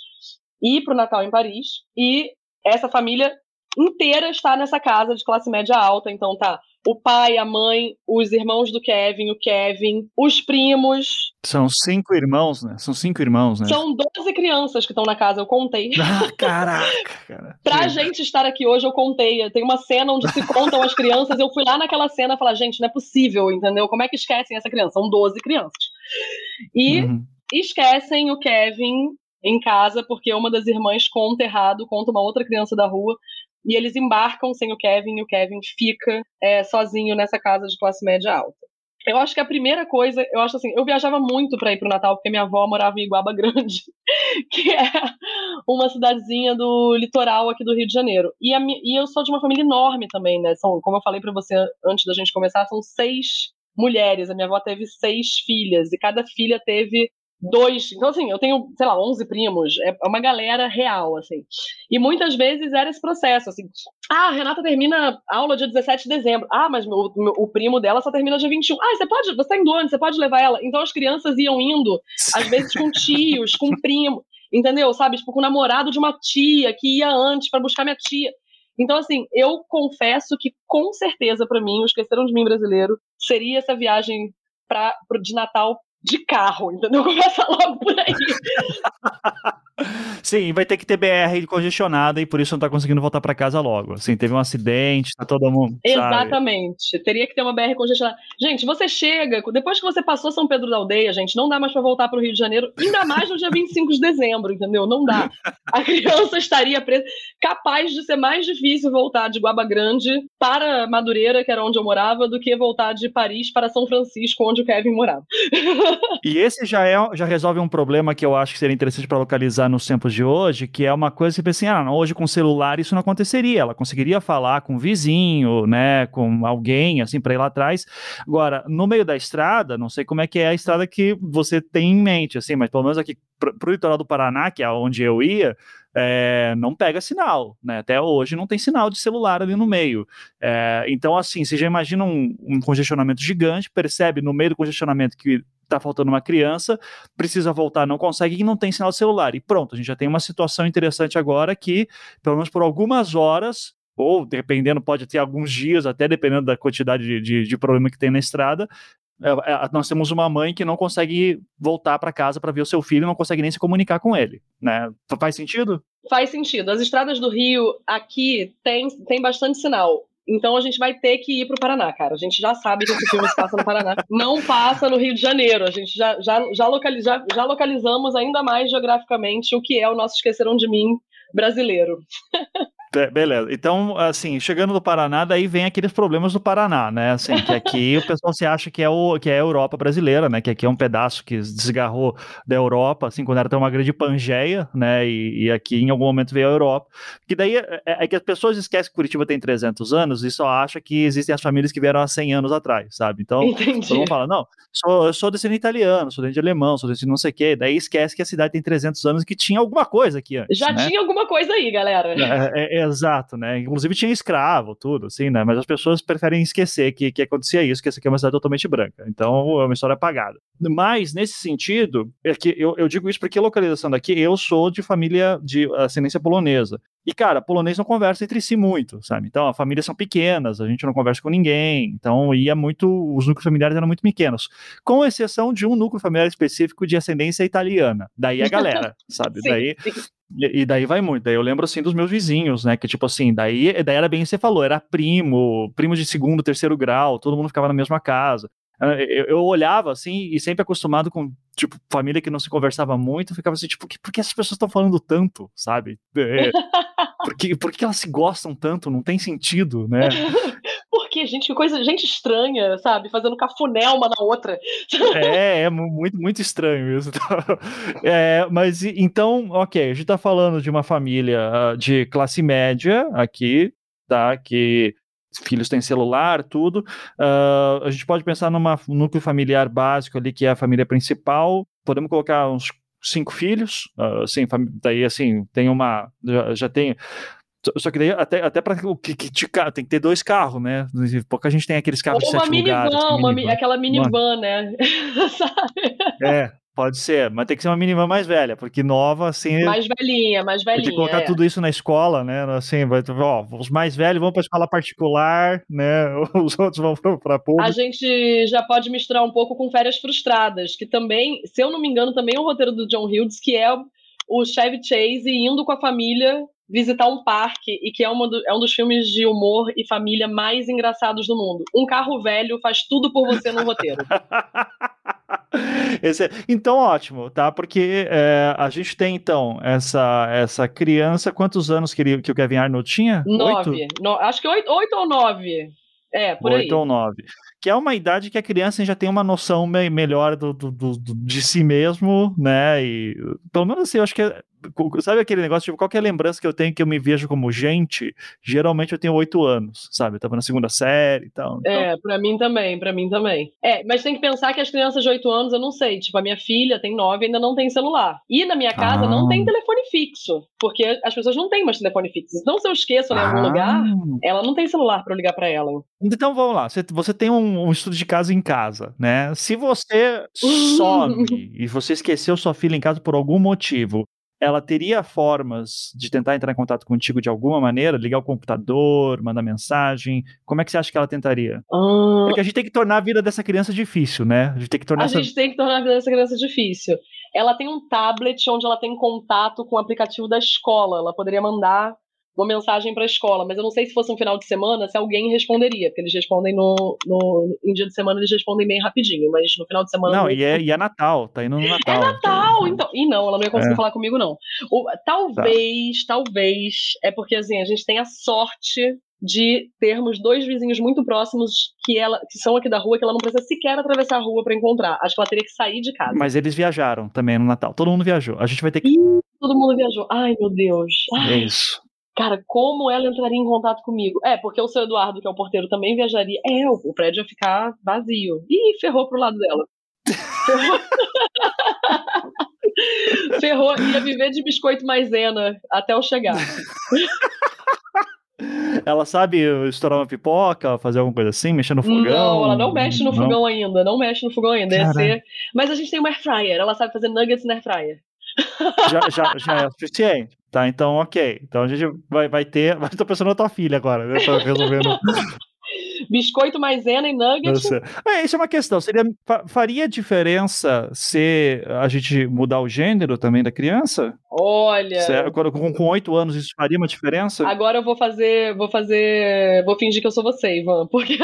e para o Natal em Paris. E essa família inteira está nessa casa de classe média alta, então tá o pai, a mãe, os irmãos do Kevin, o Kevin, os primos. São cinco irmãos, né? São cinco irmãos, né? São 12 crianças que estão na casa, eu contei. Ah, caraca, cara. pra gente estar aqui hoje, eu contei. Tem uma cena onde se contam as crianças, eu fui lá naquela cena e falei, gente, não é possível, entendeu? Como é que esquecem essa criança? São 12 crianças. E uhum. esquecem o Kevin em casa, porque uma das irmãs conta errado, conta uma outra criança da rua, e eles embarcam sem o Kevin, e o Kevin fica é, sozinho nessa casa de classe média alta. Eu acho que a primeira coisa, eu acho assim, eu viajava muito para ir pro Natal, porque minha avó morava em Iguaba Grande, que é uma cidadezinha do litoral aqui do Rio de Janeiro. E, a, e eu sou de uma família enorme também, né? São, como eu falei para você antes da gente começar, são seis mulheres. A minha avó teve seis filhas, e cada filha teve dois. Então, assim, eu tenho, sei lá, 11 primos, é uma galera real, assim. E muitas vezes era esse processo, assim. Ah, a Renata termina aula dia 17 de dezembro. Ah, mas o, o primo dela só termina dia 21. Ah, você pode, você tá indo onde? Você pode levar ela? Então as crianças iam indo, às vezes com tios, com primo, entendeu? Sabe? Tipo, com o namorado de uma tia que ia antes para buscar minha tia. Então, assim, eu confesso que com certeza para mim, o Esqueceram de Mim brasileiro, seria essa viagem pra, de Natal de carro, entendeu? Começa logo por aí. Sim, vai ter que ter BR congestionada e por isso não tá conseguindo voltar para casa logo. Assim, teve um acidente, tá todo mundo. Exatamente. Sabe? Teria que ter uma BR congestionada. Gente, você chega, depois que você passou São Pedro da Aldeia, gente, não dá mais para voltar para o Rio de Janeiro, ainda mais no dia 25 de dezembro, entendeu? Não dá. A criança estaria presa. Capaz de ser mais difícil voltar de Guaba Grande para Madureira, que era onde eu morava, do que voltar de Paris para São Francisco, onde o Kevin morava. e esse já, é, já resolve um problema que eu acho que seria interessante para localizar nos tempos de hoje, que é uma coisa que você assim, ah, hoje com celular isso não aconteceria. Ela conseguiria falar com vizinho, né, com alguém, assim, para ir lá atrás. Agora, no meio da estrada, não sei como é que é a estrada que você tem em mente, assim, mas pelo menos aqui pro, pro litoral do Paraná, que é onde eu ia, é, não pega sinal, né? Até hoje não tem sinal de celular ali no meio. É, então, assim, você já imagina um, um, congestionamento gigante, percebe no meio do congestionamento que está faltando uma criança, precisa voltar, não consegue e não tem sinal celular. E pronto, a gente já tem uma situação interessante agora que, pelo menos por algumas horas, ou dependendo, pode ter alguns dias, até dependendo da quantidade de, de, de problema que tem na estrada, é, é, nós temos uma mãe que não consegue voltar para casa para ver o seu filho, não consegue nem se comunicar com ele, né? Faz sentido? Faz sentido. As estradas do Rio aqui tem, tem bastante sinal. Então a gente vai ter que ir para o Paraná, cara. A gente já sabe que esse filme se passa no Paraná. Não passa no Rio de Janeiro. A gente já, já, já, localiza, já localizamos ainda mais geograficamente o que é o nosso Esqueceram de Mim brasileiro. Beleza. Então, assim, chegando no Paraná, daí vem aqueles problemas do Paraná, né? Assim, que aqui o pessoal se acha que é, o, que é a Europa brasileira, né? Que aqui é um pedaço que desgarrou da Europa, assim, quando era tão uma grande Pangeia, né? E, e, aqui em algum momento veio a Europa. Que daí é, é, é, que as pessoas esquecem que Curitiba tem 300 anos e só acha que existem as famílias que vieram há 100 anos atrás, sabe? Então, Entendi. todo mundo fala, não, sou, eu sou descendente italiano, sou descendente de alemão, sou descendente de não sei o quê. Daí esquece que a cidade tem 300 anos e que tinha alguma coisa aqui antes, Já né? tinha alguma coisa aí, galera. É, é, exato, né? Inclusive tinha escravo, tudo, assim, né? Mas as pessoas preferem esquecer que, que acontecia isso, que essa aqui é uma cidade totalmente branca. Então é uma história apagada. Mas, nesse sentido, é que eu, eu digo isso porque a localização daqui, eu sou de família de ascendência polonesa. E, cara, polonês não conversa entre si muito, sabe? Então, as famílias são pequenas, a gente não conversa com ninguém. Então, ia muito. Os núcleos familiares eram muito pequenos. Com exceção de um núcleo familiar específico de ascendência italiana. Daí a galera, sabe? Sim, daí. Sim. E, daí vai muito. Daí eu lembro assim dos meus vizinhos, né? Que tipo assim, daí, daí era bem você falou, era primo, primo de segundo, terceiro grau, todo mundo ficava na mesma casa. Eu, eu, olhava assim e sempre acostumado com tipo família que não se conversava muito, ficava assim tipo, por que essas pessoas estão falando tanto, sabe? É, por, que, por que elas se gostam tanto? Não tem sentido, né? Porque gente, que coisa, gente estranha, sabe? Fazendo cafuné uma na outra. É, é muito, muito estranho isso. É, mas então, ok, a gente tá falando de uma família ah, de classe média aqui, tá? Que filhos têm celular, tudo. Uh, a gente pode pensar num núcleo familiar básico ali, que é a família principal. Podemos colocar uns cinco filhos, uh, assim, daí assim, tem uma, já, já tem só que daí, até, até para que, tem que ter dois carros, né? Pouca gente tem aqueles carros Ou de sete minivan, lugares. Uma minivan, aquela minivan, né? é, Pode ser, mas tem que ser uma mínima mais velha, porque nova, assim. Mais velhinha, mais velhinha. Tem que colocar é. tudo isso na escola, né? Assim, vai, ó, os mais velhos vão para a escola particular, né? Os outros vão para público. A gente já pode misturar um pouco com Férias Frustradas, que também, se eu não me engano, também é um roteiro do John Hughes, que é o Chevy Chase indo com a família visitar um parque e que é, uma do, é um dos filmes de humor e família mais engraçados do mundo. Um carro velho faz tudo por você no roteiro. Esse, então, ótimo, tá? Porque é, a gente tem, então, essa, essa criança. Quantos anos que, ele, que o Kevin Arnold tinha? Nove. No, acho que oito, oito ou nove. É, por oito aí. ou nove. Que é uma idade que a criança já tem uma noção me melhor do, do, do, de si mesmo, né? E pelo menos assim, eu acho que Sabe aquele negócio, tipo, qualquer lembrança que eu tenho que eu me vejo como gente, geralmente eu tenho oito anos, sabe? Eu tava na segunda série e tal. Então... É, pra mim também, pra mim também. É, mas tem que pensar que as crianças de oito anos, eu não sei, tipo, a minha filha tem nove e ainda não tem celular. E na minha casa ah. não tem telefone fixo, porque as pessoas não têm mais telefone fixo. Então se eu esqueço em ah. algum lugar, ela não tem celular para ligar para ela. Então vamos lá, você, você tem um, um, estudo de casa em casa, né? Se você some e você esqueceu sua filha em casa por algum motivo, ela teria formas de tentar entrar em contato contigo de alguma maneira, ligar o computador, mandar mensagem? Como é que você acha que ela tentaria? Uh... Porque a gente tem que tornar a vida dessa criança difícil, né? A gente tem que tornar A essa... gente tem que tornar a vida dessa criança difícil. Ela tem um tablet onde ela tem contato com o aplicativo da escola. Ela poderia mandar uma mensagem para a escola, mas eu não sei se fosse um final de semana se alguém responderia, porque eles respondem no, no em dia de semana eles respondem bem rapidinho, mas no final de semana não. E é, e é Natal, tá indo no Natal. É Natal, então. E não, ela não ia conseguir é. falar comigo não. O, talvez, tá. talvez é porque assim a gente tem a sorte de termos dois vizinhos muito próximos que ela que são aqui da rua que ela não precisa sequer atravessar a rua para encontrar. Acho que ela teria que sair de casa. Mas eles viajaram também no Natal. Todo mundo viajou. A gente vai ter que. Ih, todo mundo viajou. Ai, meu Deus. Ai. É isso. Cara, como ela entraria em contato comigo? É, porque o seu Eduardo, que é o porteiro, também viajaria. É, o prédio ia ficar vazio. Ih, ferrou pro lado dela. Ferrou. ferrou. Ia viver de biscoito maisena até eu chegar. Ela sabe estourar uma pipoca, fazer alguma coisa assim, mexer no fogão? Não, ela não mexe no fogão ainda, não mexe no fogão ainda. Ser... Mas a gente tem uma air fryer, ela sabe fazer nuggets na air fryer. Já, já, já é o suficiente. Tá, então ok. Então a gente vai, vai ter. Mas tô pensando na tua filha agora, né? resolvendo. Biscoito maisena e nugget. É, isso é uma questão. Seria, faria diferença se a gente mudar o gênero também da criança? Olha. com oito anos isso faria uma diferença? Agora eu vou fazer. Vou fazer. Vou fingir que eu sou você, Ivan, porque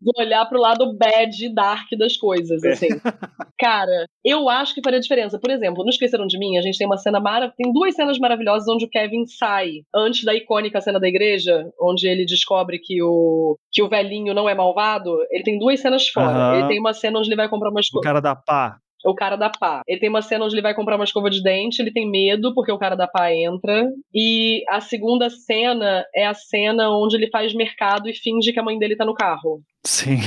vou olhar pro lado bad dark das coisas, é. assim. Cara, eu acho que faria diferença. Por exemplo, não esqueceram de mim, a gente tem uma cena maravilhosa, tem duas cenas maravilhosas onde o Kevin sai antes da icônica cena da igreja, onde ele descobre que o que o velhinho não é malvado. Ele tem duas cenas fora. Uhum. Ele tem uma cena onde ele vai comprar umas coisas. O cara da pá o cara da pá. Ele tem uma cena onde ele vai comprar uma escova de dente, ele tem medo porque o cara da pá entra. E a segunda cena é a cena onde ele faz mercado e finge que a mãe dele tá no carro. Sim.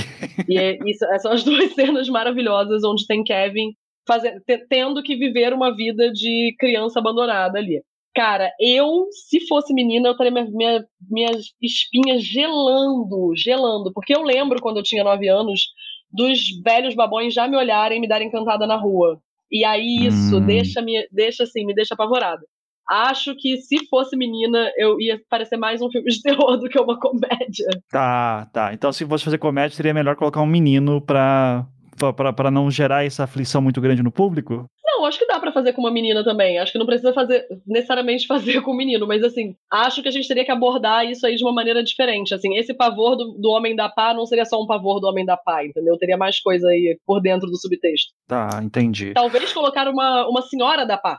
E é, isso, são as duas cenas maravilhosas onde tem Kevin fazendo, tendo que viver uma vida de criança abandonada ali. Cara, eu, se fosse menina, eu estaria minha, minha, minhas espinhas gelando, gelando. Porque eu lembro quando eu tinha nove anos dos velhos babões já me olharem e me darem cantada na rua. E aí isso hum. deixa me deixa assim, me deixa apavorada. Acho que se fosse menina, eu ia parecer mais um filme de terror do que uma comédia. Tá, tá. Então se fosse fazer comédia, seria melhor colocar um menino pra, pra não gerar essa aflição muito grande no público? Não, acho que dá para fazer com uma menina também. Acho que não precisa fazer necessariamente fazer com um menino, mas assim, acho que a gente teria que abordar isso aí de uma maneira diferente. Assim, esse pavor do, do homem da pá não seria só um pavor do homem da pá, entendeu? Teria mais coisa aí por dentro do subtexto. Tá, entendi. Talvez colocar uma, uma senhora da pá.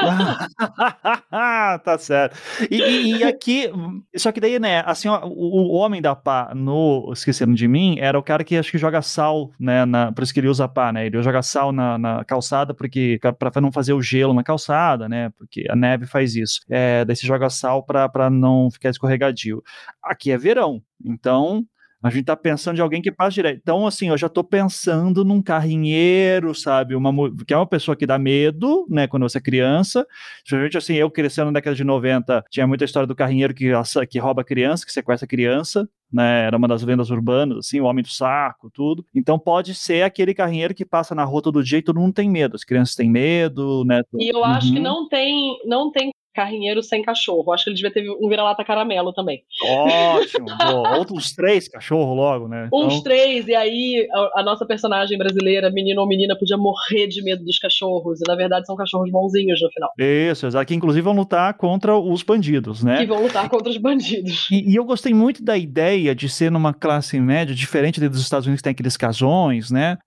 tá certo. E, e, e, aqui, só que daí, né, assim, ó, o, o, homem da pá no Esquecendo de Mim era o cara que acho que joga sal, né, na, por isso que ele usa pá, né? Ele joga sal na, na calçada porque para não fazer o gelo na calçada, né? Porque a neve faz isso. É, daí você joga sal para não ficar escorregadio. Aqui é verão, então a gente tá pensando de alguém que passa direto. Então, assim, eu já tô pensando num carrinheiro, sabe? Uma, que é uma pessoa que dá medo, né? Quando você é criança. Geralmente, assim, eu crescendo na década de 90, tinha muita história do carrinheiro que, que rouba criança, que sequestra criança. Né, era uma das lendas urbanas, assim, o homem do saco, tudo. Então pode ser aquele carrinheiro que passa na rua todo dia e todo mundo tem medo. As crianças têm medo, né? E eu uhum. acho que uhum. não tem, não tem carrinheiro sem cachorro. Acho que ele devia ter um vira-lata caramelo também. Ótimo. Outros três cachorros logo, né? Então... Uns três, e aí a, a, nossa personagem brasileira, menino ou menina, podia morrer de medo dos cachorros. E na verdade são cachorros bonzinhos no final. Isso, exato. Que inclusive vão lutar contra os bandidos, né? Que vão lutar contra os bandidos. E, e eu gostei muito da ideia de ser numa classe média, diferente dos Estados Unidos que tem aqueles casões, né?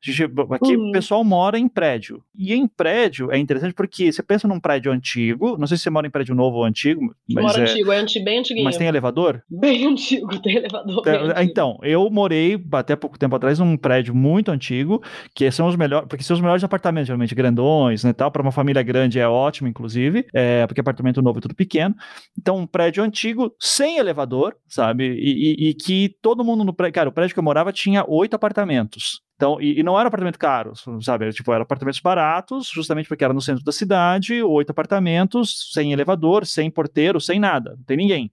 Aqui uhum. o pessoal mora em prédio. E em prédio é interessante porque você pensa num prédio antigo, não sei se você mora em prédio novo ou antigo. Mas Moro é, antigo, é bem antiguinho. Mas tem elevador? Bem antigo, tem elevador. Antigo. Então, eu morei até pouco tempo atrás num prédio muito antigo, que são os melhores, porque são os melhores apartamentos, geralmente grandões, né, tal, para uma família grande é ótimo, inclusive, é, porque apartamento novo é tudo pequeno. Então, um prédio antigo, sem elevador, sabe, e, e, e que todo mundo no prédio, cara, o prédio que eu morava tinha oito apartamentos. Então, e, e, não era apartamento caro, sabe? Era, tipo, eram apartamentos baratos, justamente porque era no centro da cidade, oito apartamentos, sem elevador, sem porteiro, sem nada, não tem ninguém.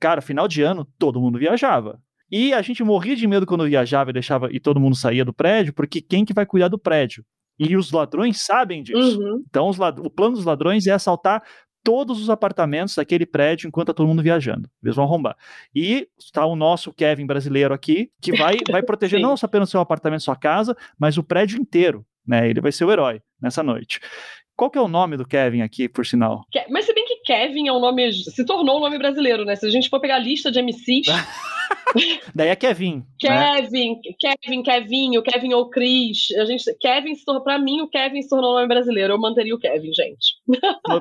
Cara, final de ano, todo mundo viajava. E a gente morria de medo quando viajava e deixava e todo mundo saía do prédio, porque quem que vai cuidar do prédio? E os ladrões sabem disso. Uhum. Então, o plano dos ladrões é assaltar todos os apartamentos daquele prédio enquanto tá todo mundo viajando. Eles vão arrombar. E está o nosso Kevin brasileiro aqui, que vai, vai proteger não apenas o seu apartamento, sua casa, mas o prédio inteiro. Né? Ele vai ser o herói nessa noite. Qual que é o nome do Kevin aqui, por sinal? Mas se bem que Kevin é um nome. se tornou um nome brasileiro, né? Se a gente for pegar a lista de MCs. Daí é Kevin. Kevin, né? Kevin, Kevinho, Kevin ou Chris. A gente, Kevin se tornou, pra mim, o Kevin se tornou um nome brasileiro. Eu manteria o Kevin, gente.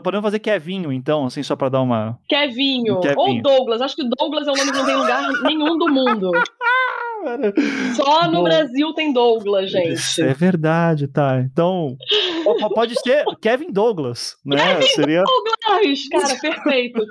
Podemos fazer Kevinho, então, assim, só pra dar uma. Kevinho. Kevinho. Ou Douglas. Acho que Douglas é um nome que não tem lugar nenhum do mundo. Só no Bom, Brasil tem Douglas, gente. É verdade, tá. Então, pode ser Kevin Douglas, né? Kevin Seria... Douglas, cara, perfeito.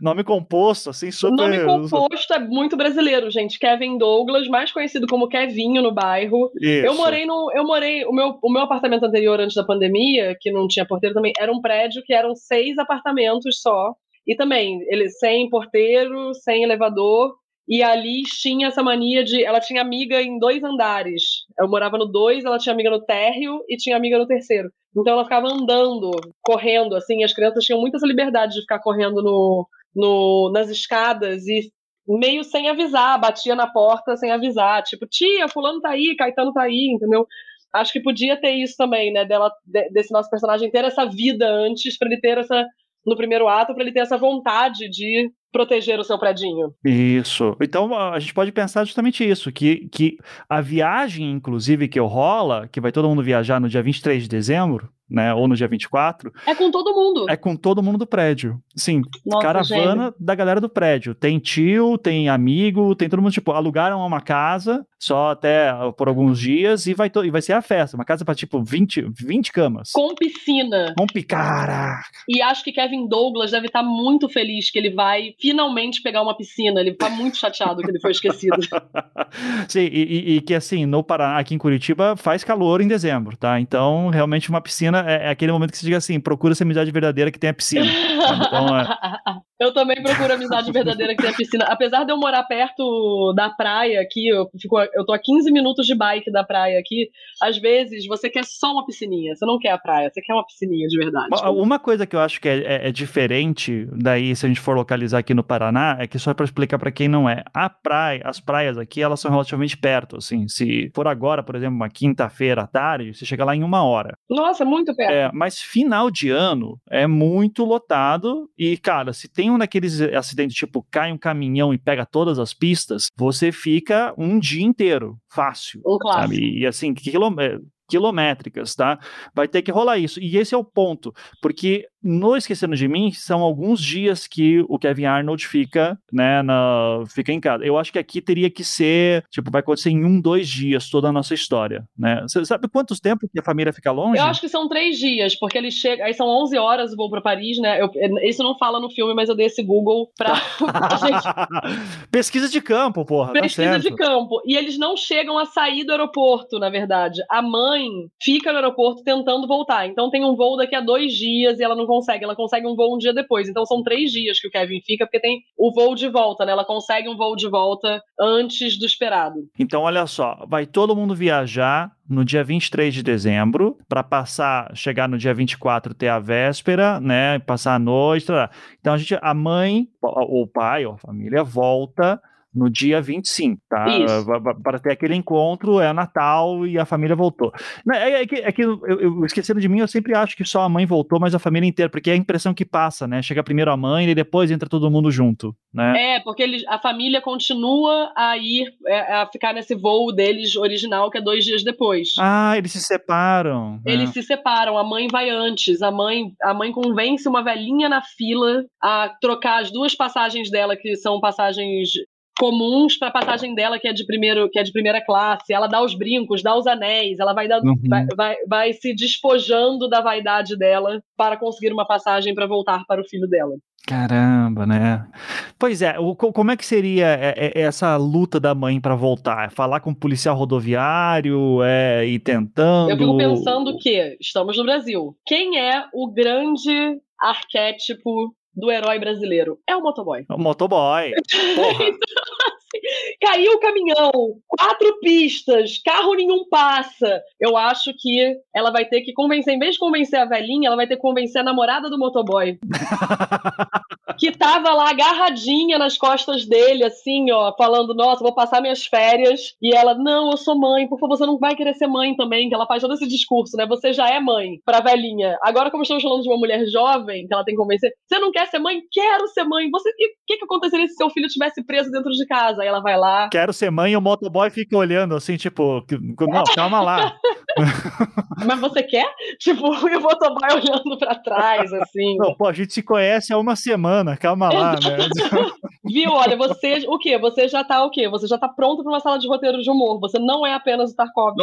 nome composto, assim, super... Nome composto é muito brasileiro, gente. Kevin Douglas, mais conhecido como Kevinho no bairro. Isso. Eu morei no... Eu morei... O meu, o meu apartamento anterior, antes da pandemia, que não tinha porteiro também, era um prédio que eram seis apartamentos só. E também, ele sem porteiro, sem elevador, e a Liz tinha essa mania de. Ela tinha amiga em dois andares. Eu morava no dois, ela tinha amiga no térreo e tinha amiga no terceiro. Então ela ficava andando, correndo, assim. As crianças tinham muita essa liberdade de ficar correndo no, no, nas escadas e meio sem avisar, batia na porta sem avisar. Tipo, tia, Fulano tá aí, Caetano tá aí, entendeu? Acho que podia ter isso também, né? Dela, desse nosso personagem ter essa vida antes, para ele ter essa. No primeiro ato, para ele ter essa vontade de proteger o seu predinho. Isso. Então a gente pode pensar justamente isso, que, que a viagem, inclusive, que rola, que vai todo mundo viajar no dia 23 de dezembro, né? Ou no dia 24. É com todo mundo. É com todo mundo do prédio. Sim, Nossa, caravana da galera do prédio. Tem tio, tem amigo, tem todo mundo, tipo, alugaram uma casa só até por alguns dias e vai, e vai ser a festa. Uma casa para tipo 20, 20 camas. Com piscina. Com picara. E acho que Kevin Douglas deve estar tá muito feliz que ele vai finalmente pegar uma piscina. Ele tá muito chateado que ele foi esquecido. Sim, e, e, e, que assim, no Paraná, aqui em Curitiba, faz calor em dezembro, tá? Então, realmente, uma piscina é, é aquele momento que você diga assim: procura essa amizade verdadeira que tem a piscina. Então, é... Eu também procuro amizade verdadeira que tem a piscina. Apesar de eu morar perto da praia aqui, eu, fico, eu tô a 15 minutos de bike da praia aqui. Às vezes você quer só uma piscininha, você não quer a praia, você quer uma piscininha de verdade. Uma coisa que eu acho que é, é, é diferente, daí, se a gente for localizar aqui no Paraná, é que só para explicar para quem não é, a praia, as praias aqui, elas são relativamente perto, assim. Se for agora, por exemplo, uma quinta-feira à tarde, você chega lá em uma hora. Nossa, muito perto. É, mas final de ano é muito lotado e, cara, se tem um daqueles acidentes, tipo, cai um caminhão e pega todas as pistas, você fica um dia inteiro, fácil. Um sabe? E assim, quilômetro quilométricas, tá? Vai ter que rolar isso. E esse é o ponto, porque no Esquecendo de Mim, são alguns dias que o Kevin Arnold fica, né, na, fica em casa. Eu acho que aqui teria que ser, tipo, vai acontecer em um, dois dias toda a nossa história, né? Você sabe quantos tempos que a família fica longe? Eu acho que são três dias, porque ele chega, aí são 11 horas o voo para Paris, né? Eu, isso não fala no filme, mas eu dei esse Google pra, gente... Pesquisa de campo, porra. Pesquisa tá de campo. E eles não chegam a sair do aeroporto, na verdade. A mãe fica no aeroporto tentando voltar. Então tem um voo daqui a dois dias e ela não consegue. Ela consegue um voo um dia depois. Então são três dias que o Kevin fica, porque tem o voo de volta, né? Ela consegue um voo de volta antes do esperado. Então, olha só, vai todo mundo viajar no dia 23 de dezembro, para passar, chegar no dia 24, ter a véspera, né? Passar a noite. Tá. Então a gente, a mãe, ou o pai, ou a família volta no dia 25, tá? Para ter aquele encontro, é Natal e a família voltou. É, é que, é que eu, eu, esquecendo de mim, eu sempre acho que só a mãe voltou, mas a família inteira, porque é a impressão que passa, né? Chega primeiro a mãe e depois entra todo mundo junto, né? É, porque a família continua a ir, é, a ficar nesse voo deles original, que é dois dias depois. Ah, eles se separam. Né? Eles se separam, a mãe vai antes, a mãe, a mãe convence uma velhinha na fila a trocar as duas passagens dela, que são passagens comuns para a passagem dela, que é de primeiro, que é de primeira classe. Ela dá os brincos, dá os anéis, ela vai, uhum. vai, vai, vai, se despojando da vaidade dela para conseguir uma passagem para voltar para o filho dela. Caramba, né? Pois é, o, como é que seria é, é, essa luta da mãe para voltar? Falar com o policial rodoviário, é, ir tentando. Eu fico pensando que estamos no Brasil. Quem é o grande arquétipo do herói brasileiro? É o motoboy. O motoboy. então, Caiu o caminhão, quatro pistas, carro nenhum passa. Eu acho que ela vai ter que convencer, em vez de convencer a velhinha, ela vai ter que convencer a namorada do motoboy. que tava lá agarradinha nas costas dele, assim, ó, falando: Nossa, vou passar minhas férias. E ela: Não, eu sou mãe, por favor, você não vai querer ser mãe também. Que ela faz todo esse discurso, né? Você já é mãe pra velhinha. Agora, como estamos falando de uma mulher jovem, que ela tem que convencer: Você não quer ser mãe? Quero ser mãe. Você, o que, que aconteceria se seu filho estivesse preso dentro de casa? Aí ela vai lá. Quero ser mãe e o motoboy fica olhando assim, tipo, não, calma lá. Mas você quer? Tipo, e o motoboy olhando pra trás, assim. Não, pô, a gente se conhece há uma semana, calma lá, né? Viu? Olha, você, o quê? Você já tá o quê? Você já tá pronto pra uma sala de roteiro de humor. Você não é apenas o Tarkovsky.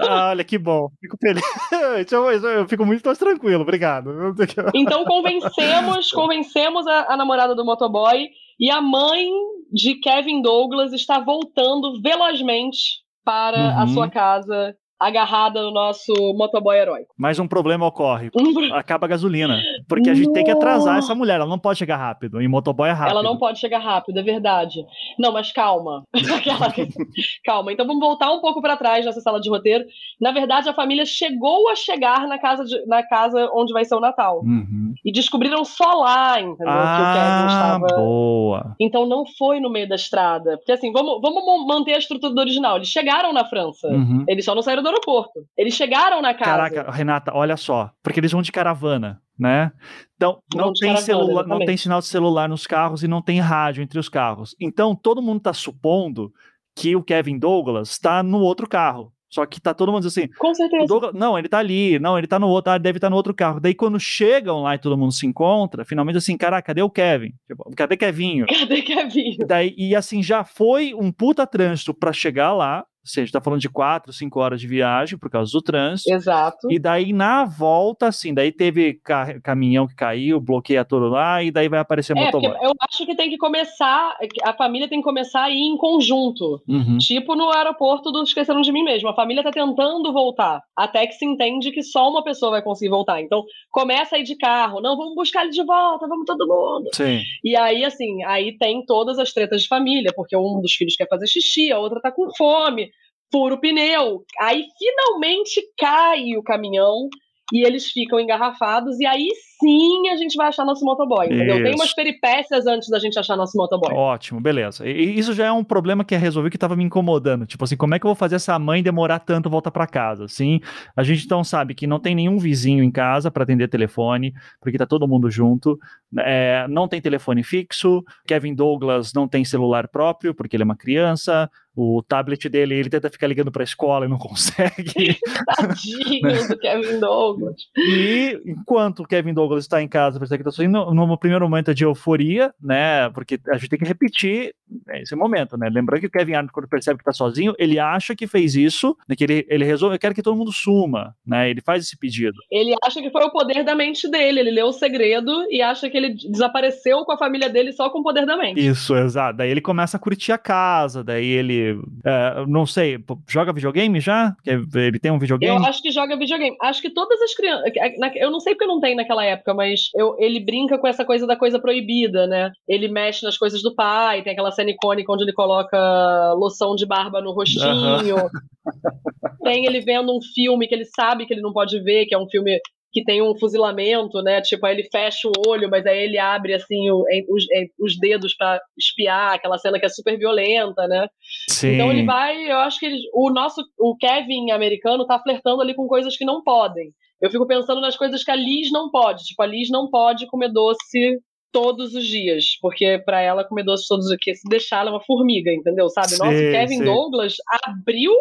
Ah, olha, que bom. Fico feliz. Então, eu fico muito mais tranquilo, obrigado. Então convencemos, convencemos a, a namorada do motoboy e a mãe de Kevin Douglas está voltando velozmente para uhum. a sua casa agarrada no nosso motoboy heróico. Mas um problema ocorre. Acaba a gasolina. Porque a gente tem que atrasar essa mulher. Ela não pode chegar rápido. E motoboy é rápido. Ela não pode chegar rápido, é verdade. Não, mas calma. calma. Então vamos voltar um pouco para trás nessa sala de roteiro. Na verdade, a família chegou a chegar na casa, de, na casa onde vai ser o Natal. Uhum. E descobriram só lá, entendeu? Ah, que o Kevin ah, estava. Boa. Então não foi no meio da estrada. Porque assim, vamos, vamos manter a estrutura do original. Eles chegaram na França. Uhum. Eles só não saíram do aeroporto. Eles chegaram na casa. Caraca, Renata, olha só. Porque eles vão de caravana, né? Então, não tem, celular, não tem sinal de celular nos carros e não tem rádio entre os carros. Então, todo mundo está supondo que o Kevin Douglas está no outro carro. Só que tá todo mundo assim. Com certeza. Douglas, não, ele tá ali, não, ele tá no outro, ah, deve estar tá no outro carro. Daí quando chegam lá e todo mundo se encontra, finalmente assim, caraca, cadê o Kevin? Tipo, cadê Kevinho? Cadê Kevinho? Daí, e assim, já foi um puta trânsito para chegar lá, ou seja, está falando de quatro, cinco horas de viagem por causa do trânsito. Exato. E daí na volta, assim, daí teve ca caminhão que caiu, bloqueia tudo lá, e daí vai aparecer é, motoboy. Eu acho que tem que começar, a família tem que começar a ir em conjunto. Uhum. Tipo no aeroporto do Esqueceram de Mim mesmo. A família está tentando voltar, até que se entende que só uma pessoa vai conseguir voltar. Então começa a ir de carro, não, vamos buscar ele de volta, vamos todo mundo. Sim. E aí, assim, aí tem todas as tretas de família, porque um dos filhos quer fazer xixi, a outra tá com fome fura o pneu. Aí finalmente cai o caminhão e eles ficam engarrafados, e aí sim a gente vai achar nosso motoboy, entendeu? Isso. Tem umas peripécias antes da gente achar nosso motoboy. Ótimo, beleza. E isso já é um problema que é resolvido que estava me incomodando. Tipo assim, como é que eu vou fazer essa mãe demorar tanto voltar para casa? Assim, a gente então sabe que não tem nenhum vizinho em casa para atender telefone, porque tá todo mundo junto. É, não tem telefone fixo. Kevin Douglas não tem celular próprio, porque ele é uma criança o tablet dele, ele tenta ficar ligando para a escola e não consegue. Tadinho do Kevin Douglas. E enquanto o Kevin Douglas está em casa, percebe que está sozinho, no, no, primeiro momento é de euforia, né? Porque a gente tem que repetir esse momento, né? Lembrando que o Kevin Arnold, quando percebe que está sozinho, ele acha que fez isso, né, que ele, ele resolve, eu quero que todo mundo suma, né? Ele faz esse pedido. Ele acha que foi o poder da mente dele, ele leu o segredo e acha que ele desapareceu com a família dele só com o poder da mente. Isso, exato. Daí ele começa a curtir a casa, daí ele é, não sei, joga videogame já? Ele tem um videogame? Eu acho que joga videogame. Acho que todas as crianças. Eu não sei porque não tem naquela época, mas eu, ele brinca com essa coisa da coisa proibida, né? Ele mexe nas coisas do pai, tem aquela cena icônica onde ele coloca loção de barba no rostinho. tem ele vendo um filme que ele sabe que ele não pode ver, que é um filme que tem um fuzilamento, né? Tipo, aí ele fecha o olho, mas aí ele abre assim o, os, os, dedos para espiar, aquela cena que é super violenta, né? Sim. Então ele vai, eu acho que ele, o nosso, o Kevin americano tá flertando ali com coisas que não podem. Eu fico pensando nas coisas que a Liz não pode. Tipo, a Liz não pode comer doce todos os dias, porque para ela comer doce todos os dias, se deixar ela é uma formiga, entendeu? Sabe? Nossa, Kevin Douglas abriu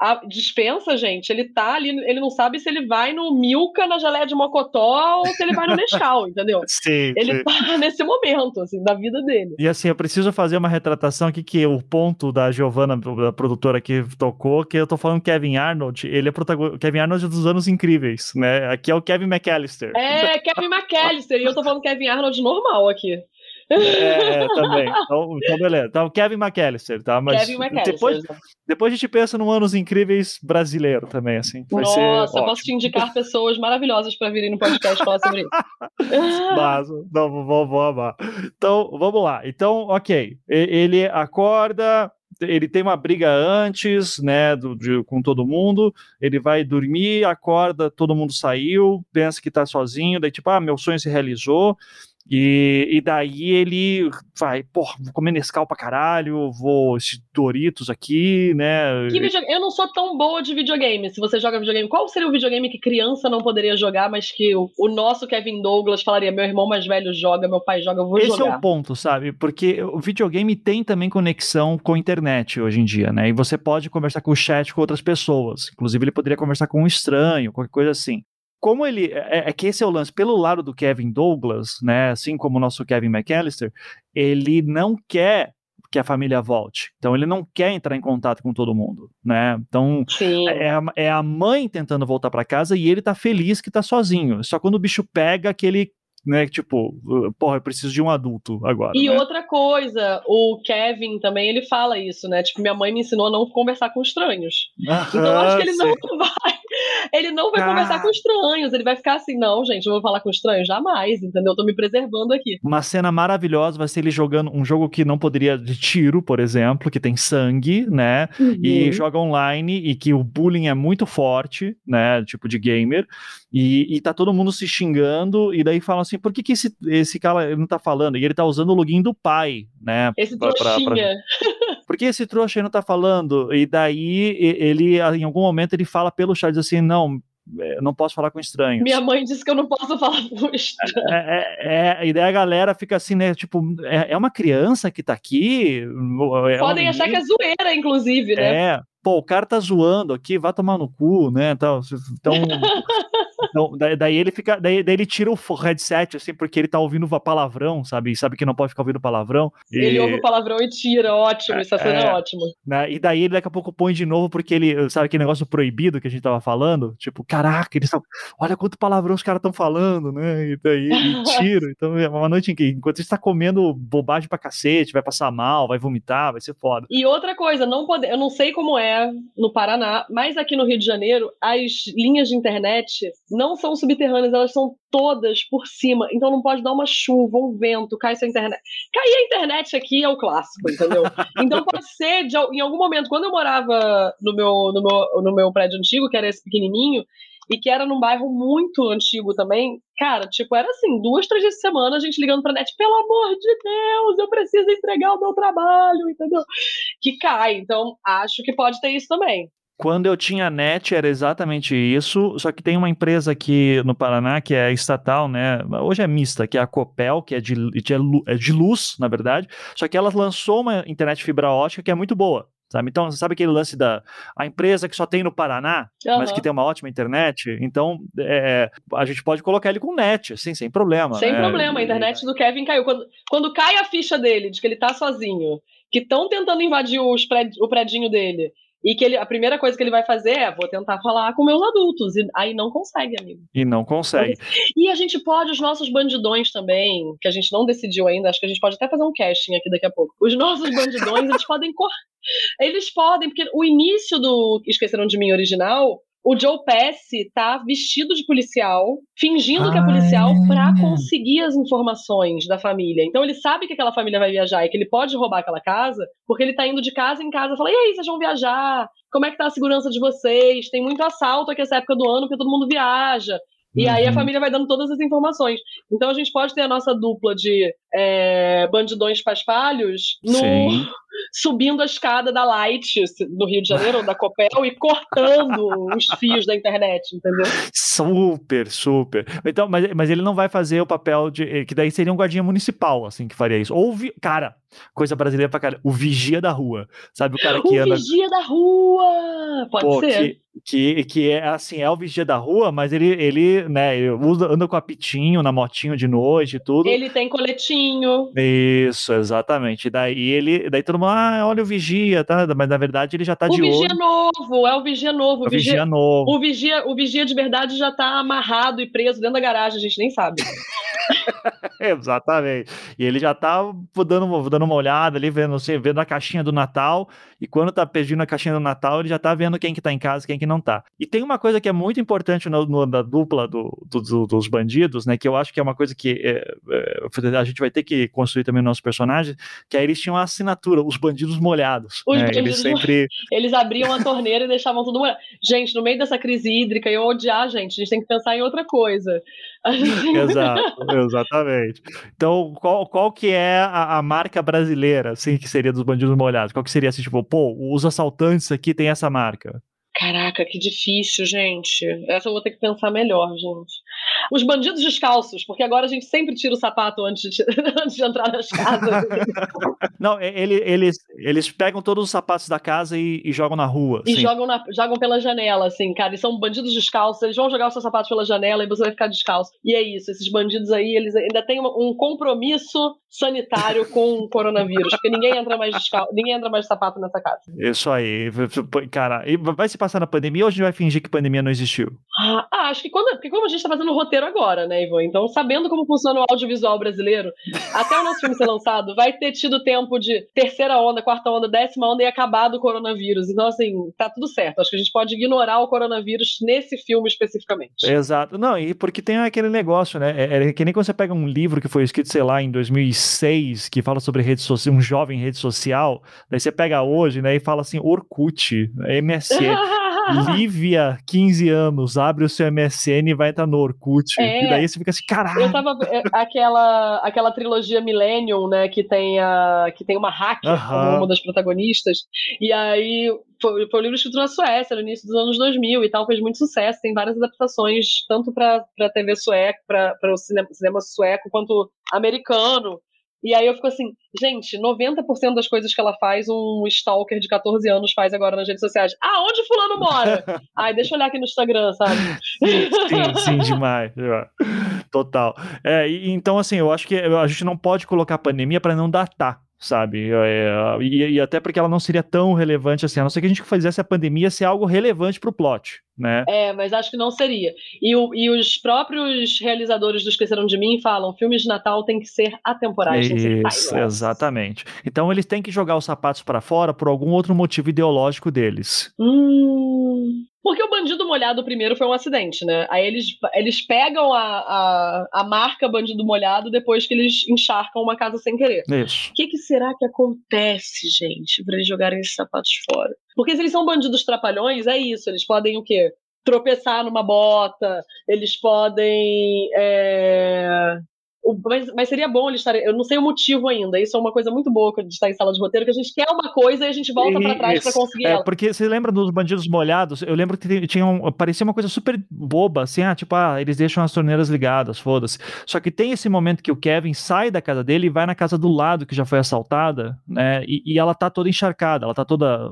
a dispensa, gente, ele tá ali, ele não sabe se ele vai no Milka, na geleia de mocotó, ou se ele vai no Nescau, entendeu? Sim, ele sim. tá nesse momento, assim, da vida dele. E assim, eu preciso fazer uma retratação aqui, que o ponto da Giovanna, da produtora que tocou, que eu tô falando Kevin Arnold, ele é protagonista, Kevin Arnold dos anos incríveis, né? Aqui é o Kevin McAllister. É, Kevin McAllister, e eu tô falando Kevin Arnold normal aqui. É, é, também. Então, então, beleza. Então, Kevin McAllister, tá? Mas Kevin McAllister. Depois, depois a gente pensa no Anos Incríveis brasileiro também, assim. Vai Nossa, posso te indicar pessoas maravilhosas para virem no podcast falar sobre isso. Mas, não, vou, vou amar. Então, vamos lá. Então, ok. Ele acorda, ele tem uma briga antes, né, do, de, com todo mundo, ele vai dormir, acorda, todo mundo saiu, pensa que tá sozinho, daí tipo, ah, meu sonho se realizou, e, e daí ele vai, porra, vou comer Nescau pra caralho, vou esses Doritos aqui, né? Eu não sou tão boa de videogame. Se você joga videogame, qual seria o videogame que criança não poderia jogar, mas que o, o nosso Kevin Douglas falaria: meu irmão mais velho joga, meu pai joga, eu vou Esse jogar. Esse é o ponto, sabe? Porque o videogame tem também conexão com a internet hoje em dia, né? E você pode conversar com o chat com outras pessoas. Inclusive, ele poderia conversar com um estranho, qualquer coisa assim como ele. É, é, que esse é o lance. Pelo lado do Kevin Douglas, né? Assim como o nosso Kevin McAllister, ele não quer que a família volte. Então ele não quer entrar em contato com todo mundo, né? Então é a, é a, mãe tentando voltar para casa e ele tá feliz que tá sozinho. Só quando o bicho pega que ele né? Tipo, porra, eu preciso de um adulto agora. E né? outra coisa, o Kevin também, ele fala isso, né? Tipo, minha mãe me ensinou a não conversar com estranhos. Ah, então eu acho que ele sim. não vai. Ele não vai ah. conversar com estranhos. Ele vai ficar assim, não, gente, eu vou falar com estranhos? Jamais, entendeu? Eu tô me preservando aqui. Uma cena maravilhosa vai ser ele jogando um jogo que não poderia de tiro, por exemplo, que tem sangue, né? Uhum. E joga online e que o bullying é muito forte, né? Tipo de gamer. E, e tá todo mundo se xingando, e daí falam assim: por que, que esse, esse cara não tá falando? E ele tá usando o login do pai, né? Esse pra, pra, pra... Por que esse trouxa aí não tá falando? E daí ele, em algum momento, ele fala pelo chat, diz assim: não, é, eu não posso falar com estranhos. Minha mãe disse que eu não posso falar com estranhos. É, é, é, e daí a galera fica assim, né? Tipo, é, é uma criança que tá aqui. É Podem achar que é zoeira, inclusive, né? É. Pô, o cara tá zoando aqui, vai tomar no cu, né? Então, então Então, daí, ele fica. Daí, daí, ele tira o headset, assim, porque ele tá ouvindo palavrão, sabe? E sabe que não pode ficar ouvindo palavrão. E... Ele ouve o palavrão e tira, ótimo, essa cena é, é ótima. Né? E daí ele daqui a pouco põe de novo, porque ele, sabe aquele negócio proibido que a gente tava falando? Tipo, caraca, eles estão. Olha quanto palavrão os caras estão falando, né? E daí ele tira. então é uma noite em que, enquanto você tá comendo bobagem pra cacete, vai passar mal, vai vomitar, vai ser foda. E outra coisa, não pode, eu não sei como é no Paraná, mas aqui no Rio de Janeiro, as linhas de internet não são subterrâneas, elas são todas por cima. Então não pode dar uma chuva, um vento, cai sua internet. Cair a internet aqui é o clássico, entendeu? Então pode ser, de, em algum momento, quando eu morava no meu, no, meu, no meu prédio antigo, que era esse pequenininho, e que era num bairro muito antigo também, cara, tipo, era assim, duas, três vezes por semana a gente ligando pra net, pelo amor de Deus, eu preciso entregar o meu trabalho, entendeu? Que cai. Então, acho que pode ter isso também. Quando eu tinha net era exatamente isso, só que tem uma empresa aqui no Paraná que é estatal, né? Hoje é mista, que é a Copel, que é de, de, é de luz, na verdade. Só que ela lançou uma internet fibra ótica que é muito boa. Sabe? Então, sabe aquele lance da a empresa que só tem no Paraná, uhum. mas que tem uma ótima internet? Então, é, a gente pode colocar ele com net, assim, sem problema. Sem né? problema, a internet do Kevin caiu. Quando, quando cai a ficha dele, de que ele tá sozinho, que estão tentando invadir os o predinho dele, e que ele, a primeira coisa que ele vai fazer é: vou tentar falar com meus adultos. E aí não consegue, amigo. E não consegue. E a gente pode, os nossos bandidões também, que a gente não decidiu ainda, acho que a gente pode até fazer um casting aqui daqui a pouco. Os nossos bandidões, eles podem correr. Eles podem, porque o início do Esqueceram de Mim original o Joe Pesci tá vestido de policial, fingindo que é policial para conseguir as informações da família. Então ele sabe que aquela família vai viajar e que ele pode roubar aquela casa, porque ele tá indo de casa em casa e fala: "E aí, vocês vão viajar? Como é que tá a segurança de vocês? Tem muito assalto aqui essa época do ano, porque todo mundo viaja". E uhum. aí a família vai dando todas as informações. Então a gente pode ter a nossa dupla de é, bandidões paspalhos no, subindo a escada da Light no Rio de Janeiro, ou da Copel, e cortando os fios da internet, entendeu? Super, super. Então, mas, mas ele não vai fazer o papel de. Que daí seria um guardinha municipal, assim, que faria isso. Ou, vi, cara, coisa brasileira pra cara, o vigia da rua. Sabe, o cara que o anda. O vigia da rua! Pode Pô, ser. Que, que, que é assim, é o vigia da rua, mas ele, ele né, ele usa, anda com apitinho na motinho de noite e tudo. Ele tem coletinho. Isso, exatamente. Daí ele, daí todo mundo, ah, olha o vigia, tá? Mas na verdade ele já tá o de olho. O vigia novo, é o vigia novo. O vigia, vigia novo. O vigia, o vigia de verdade já tá amarrado e preso dentro da garagem, a gente nem sabe. Exatamente. E ele já tá dando, dando uma olhada ali, vendo, assim, vendo a caixinha do Natal, e quando tá pedindo a caixinha do Natal, ele já tá vendo quem que tá em casa, quem que não tá. E tem uma coisa que é muito importante no, no na dupla do, do, dos bandidos, né, que eu acho que é uma coisa que é, é, a gente vai ter que construir também no nosso personagem, que aí eles tinham a assinatura, os bandidos molhados. Os né? bandidos eles sempre... Eles abriam a torneira e deixavam tudo molhado. Gente, no meio dessa crise hídrica, eu odiar, gente, a gente tem que pensar em outra coisa. Exato, exatamente. Então, qual, qual que é a, a, marca brasileira, assim, que seria dos bandidos molhados? Qual que seria assim, tipo, pô, os assaltantes aqui tem essa marca? Caraca, que difícil, gente. Essa eu vou ter que pensar melhor, gente. Os bandidos descalços, porque agora a gente sempre tira o sapato antes de, antes de entrar nas casas. Não, ele, eles, eles pegam todos os sapatos da casa e, e jogam na rua. E jogam, na, jogam pela janela, assim, cara. Eles são bandidos descalços, eles vão jogar os seus sapatos pela janela e você vai ficar descalço. E é isso, esses bandidos aí, eles ainda têm um compromisso sanitário com o coronavírus, porque ninguém entra mais descalço, ninguém entra mais de sapato nessa casa. Isso aí, cara. Vai se passar na pandemia ou a gente vai fingir que pandemia não existiu? Ah, acho que quando. Porque como a gente tá fazendo roteiro agora, né, Ivan? Então, sabendo como funciona o audiovisual brasileiro, até o nosso filme ser lançado, vai ter tido tempo de terceira onda, quarta onda, décima onda e acabado o coronavírus. Então, assim, tá tudo certo. Acho que a gente pode ignorar o coronavírus nesse filme especificamente. Exato. Não, e porque tem aquele negócio, né? É, é que nem quando você pega um livro que foi escrito, sei lá, em 2006, que fala sobre rede social, um jovem rede social, daí você pega hoje, né, e fala assim, Orkut, MSN. Lívia, 15 anos, abre o seu MSN e vai entrar no Orkut. É, e daí você fica assim, caralho. Eu tava. É, aquela, aquela trilogia Millennium, né? Que tem, a, que tem uma hacker uh -huh. como uma das protagonistas. E aí foi, foi um livro escrito na Suécia, no início dos anos 2000 e tal, fez muito sucesso. Tem várias adaptações, tanto para TV sueca, para o cinema, cinema sueco, quanto americano. E aí eu fico assim, gente, 90% das coisas que ela faz, um stalker de 14 anos faz agora nas redes sociais. Ah, onde fulano mora? Ai, deixa eu olhar aqui no Instagram, sabe? Sim, sim, demais. Total. É, então, assim, eu acho que a gente não pode colocar a pandemia para não datar sabe? É, e, e, até porque ela não seria tão relevante assim, a não ser que a gente fizesse a pandemia ser algo relevante para o plot, né? É, mas acho que não seria. E, o, e os próprios realizadores do Esqueceram de Mim falam: filmes de Natal tem que ser atemporais. Isso, exatamente. Então eles têm que jogar os sapatos para fora por algum outro motivo ideológico deles. Hum. Porque o bandido molhado primeiro foi um acidente, né? Aí eles, eles pegam a, a, a marca bandido molhado depois que eles encharcam uma casa sem querer. Isso. O que, que será que acontece, gente, para eles jogarem esses sapatos fora? Porque se eles são bandidos trapalhões, é isso. Eles podem o quê? Tropeçar numa bota, eles podem. É mas, mas, seria bom ele estar. Eu não sei o motivo ainda. Isso é uma coisa muito boa de estar em sala de roteiro, que a gente quer uma coisa e a gente volta para trás para conseguir é, ela. Porque você lembra dos bandidos molhados? Eu lembro que tinha um, parecia uma coisa super boba, assim, ah, tipo, ah, eles deixam as torneiras ligadas, foda-se. Só que tem esse momento que o Kevin sai da casa dele e vai na casa do lado que já foi assaltada, né? E, e ela tá toda encharcada, ela tá toda,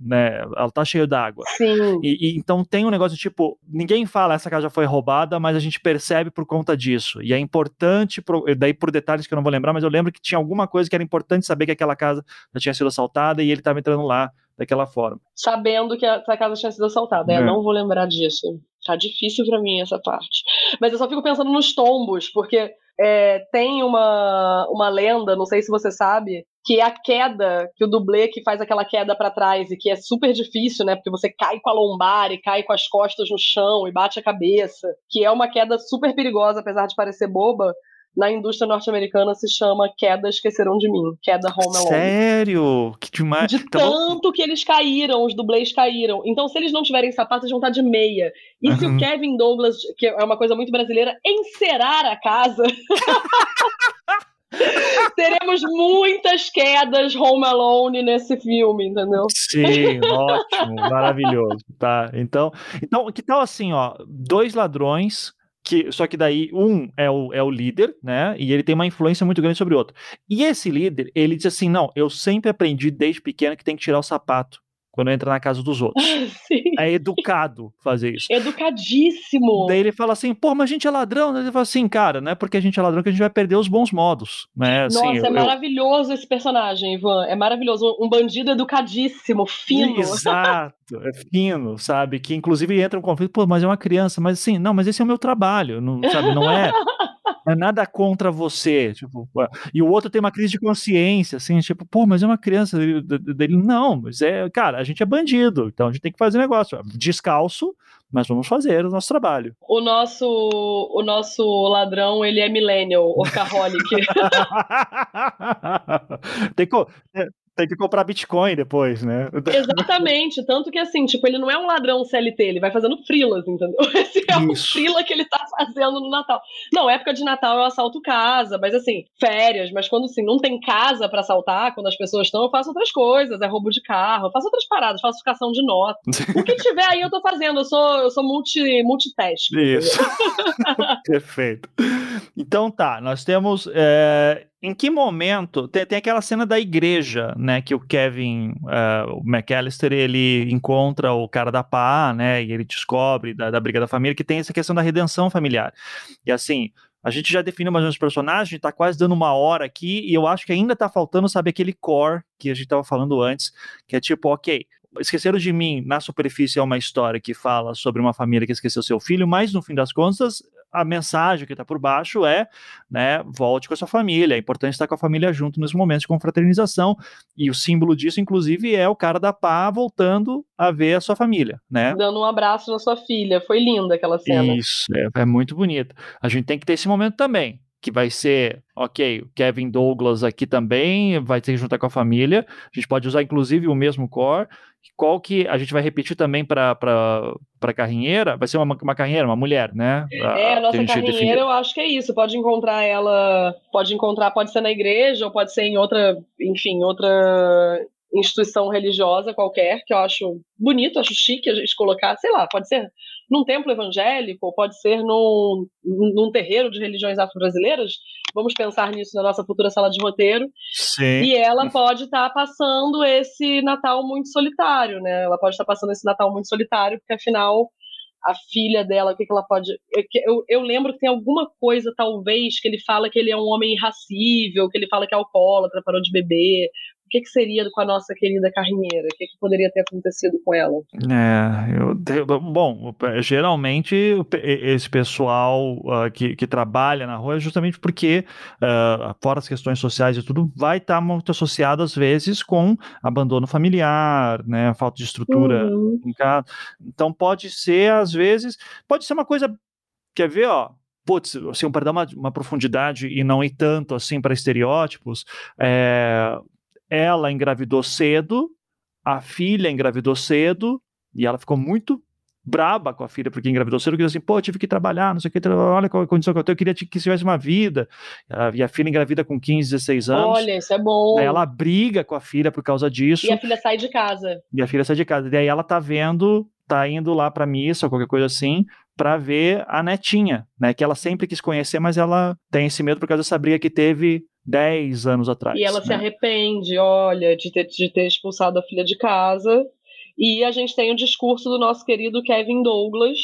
né? Ela tá cheia d'água. Sim. E, e, então tem um negócio tipo, ninguém fala essa casa já foi roubada, mas a gente percebe por conta disso. E é importante daí por detalhes que eu não vou lembrar, mas eu lembro que tinha alguma coisa que era importante saber que aquela casa já tinha sido assaltada e ele estava entrando lá daquela forma. Sabendo que a, que a casa tinha sido assaltada, é. eu não vou lembrar disso. Tá difícil para mim essa parte. Mas eu só fico pensando nos tombos, porque é, tem uma, uma lenda, não sei se você sabe, que é a queda, que o dublê que faz aquela queda para trás e que é super difícil, né? Porque você cai com a lombar e cai com as costas no chão e bate a cabeça, que é uma queda super perigosa, apesar de parecer boba, na indústria norte-americana se chama Queda Esqueceram de Mim, Queda Home Alone. Sério? Que demais. De então... tanto que eles caíram, os dublês caíram. Então, se eles não tiverem sapato, eles vão estar de meia. E uhum. se o Kevin Douglas, que é uma coisa muito brasileira, encerar a casa. Teremos muitas quedas Home Alone nesse filme, entendeu? Sim, ótimo, maravilhoso, tá? Então, então, que tal assim, ó, dois ladrões que, só que daí um é o, é o líder, né? E ele tem uma influência muito grande sobre o outro. E esse líder, ele diz assim: não, eu sempre aprendi desde pequeno que tem que tirar o sapato quando entra na casa dos outros. Sim. É educado fazer isso. Educadíssimo. Daí ele fala assim, pô, mas a gente é ladrão. Ele fala assim, cara, não é porque a gente é ladrão que a gente vai perder os bons modos. Né? Assim, Nossa, eu, é maravilhoso eu... esse personagem, Ivan. É maravilhoso. Um bandido educadíssimo, fino. Exato, é fino, sabe? Que inclusive entra um conflito, pô, mas é uma criança. Mas assim, não, mas esse é o meu trabalho, não, sabe? Não é. É nada contra você. Tipo, e o outro tem uma crise de consciência, assim, tipo, pô, mas é uma criança dele. Não, mas é, cara, a gente é bandido, então a gente tem que fazer negócio. Descalço, mas vamos fazer o nosso trabalho. O nosso, o nosso ladrão, ele é millennial, workaholic. tem que, é, tem que comprar Bitcoin depois, né? Exatamente. Tanto que, assim, tipo, ele não é um ladrão CLT, ele vai fazendo frilas, entendeu? Esse é o frila que ele tá fazendo no Natal. Não, época de Natal eu assalto casa, mas assim, férias, mas quando, assim, não tem casa para assaltar, quando as pessoas estão, eu faço outras coisas, é roubo de carro, eu faço outras paradas, falsificação de nota. o que tiver aí eu tô fazendo, eu sou, eu sou multi, multitask. Isso. Perfeito. Então tá, nós temos... É em que momento tem, tem, aquela cena da igreja, né, que o Kevin, uh, o McAllister, ele encontra o cara da pá, né, e ele descobre da, da briga da família que tem essa questão da redenção familiar. E assim, a gente já definiu mais ou menos os personagens, tá quase dando uma hora aqui, e eu acho que ainda tá faltando, sabe, aquele core que a gente tava falando antes, que é tipo, ok, Esqueceram de Mim, na superfície, é uma história que fala sobre uma família que esqueceu seu filho, mas no fim das contas, a mensagem que está por baixo é, né, volte com a sua família, é importante estar com a família junto nos momentos de confraternização, e o símbolo disso, inclusive, é o cara da pá voltando a ver a sua família, né? Dando um abraço na sua filha, foi linda aquela cena. Isso, é, é muito bonito. A gente tem que ter esse momento também, que vai ser, ok, o Kevin Douglas aqui também vai ter que juntar com a família. A gente pode usar, inclusive, o mesmo core. Qual que a gente vai repetir também para carrinheira? Vai ser uma, uma carrinheira, uma mulher, né? É, a nossa carrinheira, definiu. eu acho que é isso. Pode encontrar ela, pode encontrar, pode ser na igreja ou pode ser em outra, enfim, outra instituição religiosa qualquer, que eu acho bonito, acho chique a gente colocar, sei lá, pode ser num templo evangélico, ou pode ser num, num terreiro de religiões afro-brasileiras. Vamos pensar nisso na nossa futura sala de roteiro. Sim. E ela pode estar tá passando esse Natal muito solitário, né? Ela pode estar tá passando esse Natal muito solitário, porque afinal a filha dela, o que, que ela pode. Eu, eu lembro que tem alguma coisa, talvez, que ele fala que ele é um homem irracível, que ele fala que é alcoólatra, parou de beber, o que, que, seria com a nossa querida carrinheira? O que, que poderia ter acontecido com ela? É, eu, bom, geralmente esse pessoal uh, que, que, trabalha na rua é justamente porque, uh, fora as questões sociais e tudo, vai estar muito associado às vezes com abandono familiar, né, falta de estrutura uhum. em casa. Então pode ser, às vezes, pode ser uma coisa, quer ver, ó, putz, assim, para dar uma, uma, profundidade e não ir tanto assim para estereótipos, é, ela engravidou cedo, a filha engravidou cedo, e ela ficou muito braba com a filha porque engravidou cedo, que disse assim, pô, tive que trabalhar, não sei o que, olha qual a condição que eu tenho, eu queria que tivesse uma vida. E a filha engravida com 15, 16 anos. Olha, isso é bom. Aí ela briga com a filha por causa disso. E a filha sai de casa. E a filha sai de casa. E aí ela tá vendo, tá indo lá pra missa ou qualquer coisa assim, para ver a netinha, né? Que ela sempre quis conhecer, mas ela tem esse medo por causa dessa briga que teve 10 anos atrás. E ela né? se arrepende, olha, de ter, de ter expulsado a filha de casa. E a gente tem o discurso do nosso querido Kevin Douglas,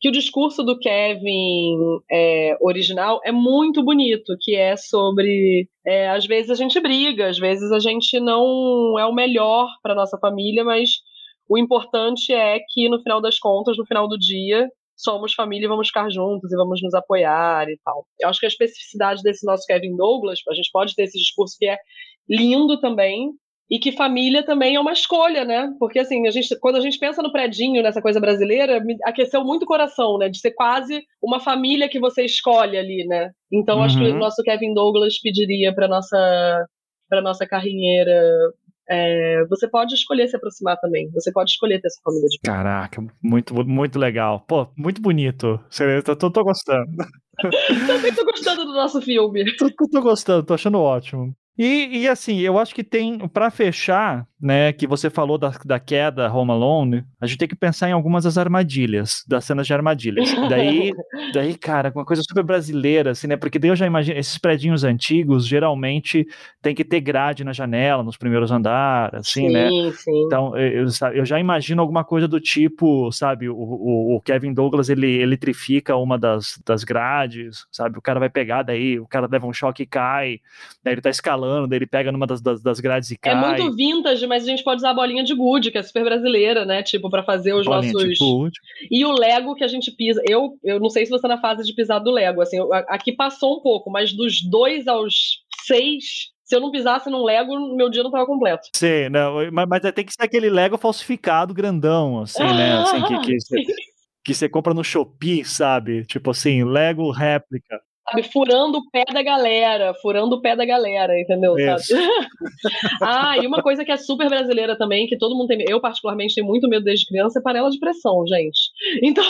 que o discurso do Kevin é, original é muito bonito, que é sobre é, às vezes a gente briga, às vezes a gente não é o melhor para nossa família, mas o importante é que no final das contas, no final do dia, somos família e vamos ficar juntos e vamos nos apoiar e tal. Eu acho que a especificidade desse nosso Kevin Douglas, a gente pode ter esse discurso que é lindo também, e que família também é uma escolha, né? Porque assim, a gente, quando a gente pensa no predinho, nessa coisa brasileira, me aqueceu muito o coração, né? De ser quase uma família que você escolhe ali, né? Então uhum. acho que o uhum. nosso Kevin Douglas pediria para nossa para nossa carrinheira é, você pode escolher se aproximar também. Você pode escolher ter essa família de Caraca, muito, muito legal. Pô, muito bonito. Tô, tô, tô gostando. Também tô gostando do nosso filme. Tô, tô gostando, tô achando ótimo. E, e, assim, eu acho que tem, para fechar, né, que você falou da, da queda Home Alone, a gente tem que pensar em algumas das armadilhas, das cenas de armadilhas. daí, daí, cara, uma coisa super brasileira, assim, né, porque daí eu já imagino, esses predinhos antigos, geralmente tem que ter grade na janela, nos primeiros andares, assim, né? sim, né? Sim. Então, eu, eu já imagino alguma coisa do tipo, sabe, o, o, o, Kevin Douglas, ele eletrifica uma das, das grades, sabe, o cara vai pegar, daí o cara leva um choque e cai, daí ele tá escalando falando, daí ele pega numa das, das, das grades e cai. É muito vintage, mas a gente pode usar a bolinha de gude, que é super brasileira, né? Tipo, para fazer os bolinha nossos. E o Lego que a gente pisa. Eu, eu não sei se você tá na fase de pisar do Lego, assim, aqui passou um pouco, mas dos dois aos seis, se eu não pisasse num Lego, meu dia não tava completo. Sim, não, mas, mas tem que ser aquele Lego falsificado grandão, assim, né? Assim, que, que, você, que você compra no Shopee, sabe? Tipo assim, Lego réplica sabe, furando o pé da galera, furando o pé da galera, entendeu? ah, e uma coisa que é super brasileira também, que todo mundo tem, eu particularmente tenho muito medo desde criança, é panela de pressão, gente. Então.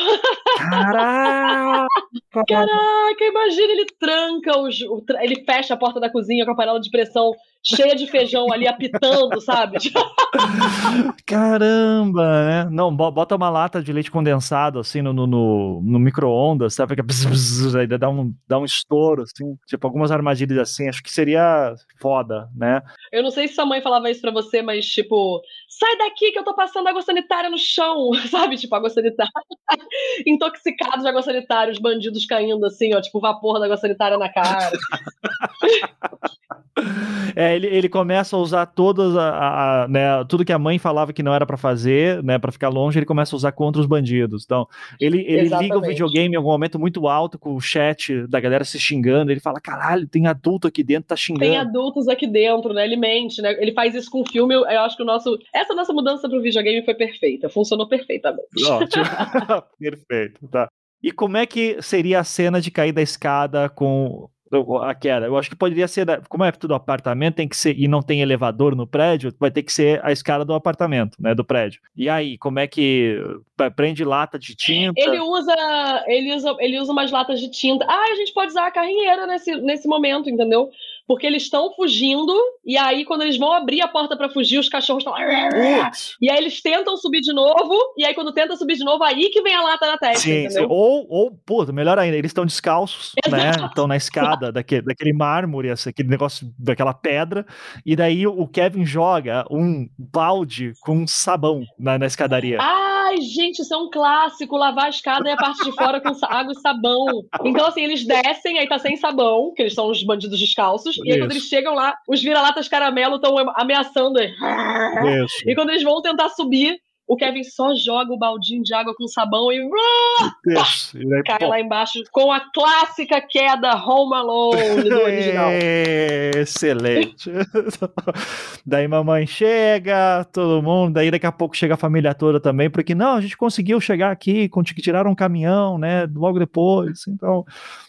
Caraca! Caraca, imagina, ele tranca os. Ele fecha a porta da cozinha com a panela de pressão cheia de feijão ali apitando, sabe? Caramba, né? Não, bota uma lata de leite condensado assim no, no, no, micro-ondas, sabe? Que bzz, bzz, aí dá um, dá um estouro, assim. Tipo, algumas armadilhas assim, acho que seria foda, né? Eu não sei se sua mãe falava isso pra você, mas tipo, sai daqui que eu tô passando água sanitária no chão, sabe? Tipo, água sanitária. Intoxicados de água sanitária, os bandidos caindo assim, ó, tipo, vapor da água sanitária na cara. É, ele, ele começa a usar todas a, a, né, tudo que a mãe falava que não era para fazer, né, para ficar longe, ele começa a usar contra os bandidos. Então, ele, ele liga o videogame em algum momento muito alto com o chat da galera se xingando, ele fala: "Caralho, tem adulto aqui dentro, tá xingando". Tem adultos aqui dentro, né? Ele mente, né? Ele faz isso com o filme, eu, eu acho que o nosso essa nossa mudança pro videogame foi perfeita, funcionou perfeitamente. Ótimo. Perfeito, tá. E como é que seria a cena de cair da escada com a queda. Eu acho que poderia ser, como é tudo apartamento, tem que ser e não tem elevador no prédio, vai ter que ser a escada do apartamento, né, do prédio. E aí, como é que prende lata de tinta? Ele usa, ele usa, ele usa umas latas de tinta. Ah, a gente pode usar a carrinheira nesse, nesse momento, entendeu? Porque eles estão fugindo, e aí quando eles vão abrir a porta para fugir, os cachorros estão. E aí eles tentam subir de novo, e aí quando tentam subir de novo, aí que vem a lata na testa. Sim, sim. Ou, ou, pô, melhor ainda, eles estão descalços, né? Estão na escada daquele, daquele mármore, aquele negócio, daquela pedra, e daí o Kevin joga um balde com sabão na, na escadaria. Ai, gente, isso é um clássico, lavar a escada e a parte de fora com água e sabão. Então, assim, eles descem, aí tá sem sabão, que eles são os bandidos descalços, e aí, quando eles chegam lá, os vira-latas caramelo estão ameaçando. Isso. E quando eles vão tentar subir, o Kevin só joga o baldinho de água com sabão e, Isso, e cai pô. lá embaixo com a clássica queda Home Alone do original. Excelente. daí mamãe chega, todo mundo, daí daqui a pouco chega a família toda também, porque não, a gente conseguiu chegar aqui, tiraram um caminhão, né, logo depois, então,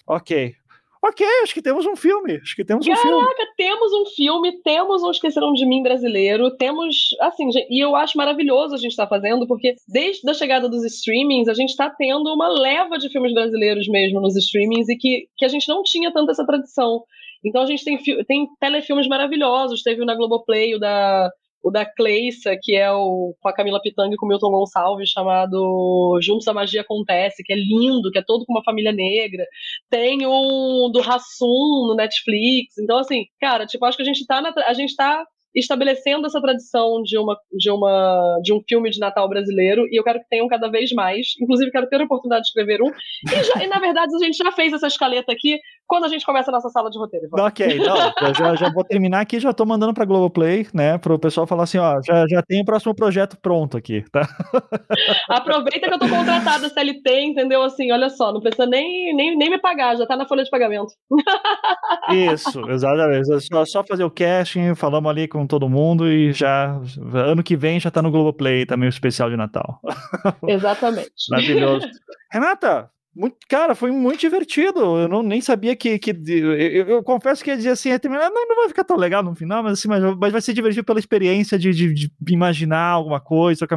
ok, Ok, acho que temos um filme. Acho que temos Caraca, um filme. Caraca, temos um filme, temos um Esqueceram de Mim brasileiro, temos, assim, e eu acho maravilhoso a gente estar tá fazendo, porque desde a chegada dos streamings, a gente está tendo uma leva de filmes brasileiros mesmo nos streamings e que, que a gente não tinha tanta essa tradição. Então a gente tem, tem telefilmes maravilhosos, teve o na Globoplay, o da o da Cleissa, que é o com a Camila Pitanga e com o Milton Gonçalves, chamado Juntos a Magia Acontece, que é lindo, que é todo com uma família negra. Tem um do Rassum no Netflix. Então, assim, cara, tipo, acho que a gente tá, na, a gente tá estabelecendo essa tradição de uma de uma de um filme de Natal brasileiro e eu quero que tenham cada vez mais. Inclusive quero ter a oportunidade de escrever um. E, já, e na verdade a gente já fez essa escaleta aqui quando a gente começa a nossa sala de roteiro. Ok, não, já, já vou terminar aqui, já tô mandando pra Globoplay, né, pro pessoal falar assim, ó, já, já tem o próximo projeto pronto aqui, tá? Aproveita que eu tô contratada CLT, entendeu? Assim, olha só, não precisa nem, nem, nem me pagar, já tá na folha de pagamento. Isso, exatamente. É só, só fazer o casting, falamos ali com todo mundo e já, ano que vem já tá no Globoplay também o especial de Natal. Exatamente. Maravilhoso. Renata, muito, cara, foi muito divertido. Eu não, nem sabia que. que eu, eu, confesso que ia dizer assim, não, não vai ficar tão legal no final, mas, assim, mas, mas vai ser divertido pela experiência de, de, de imaginar alguma coisa.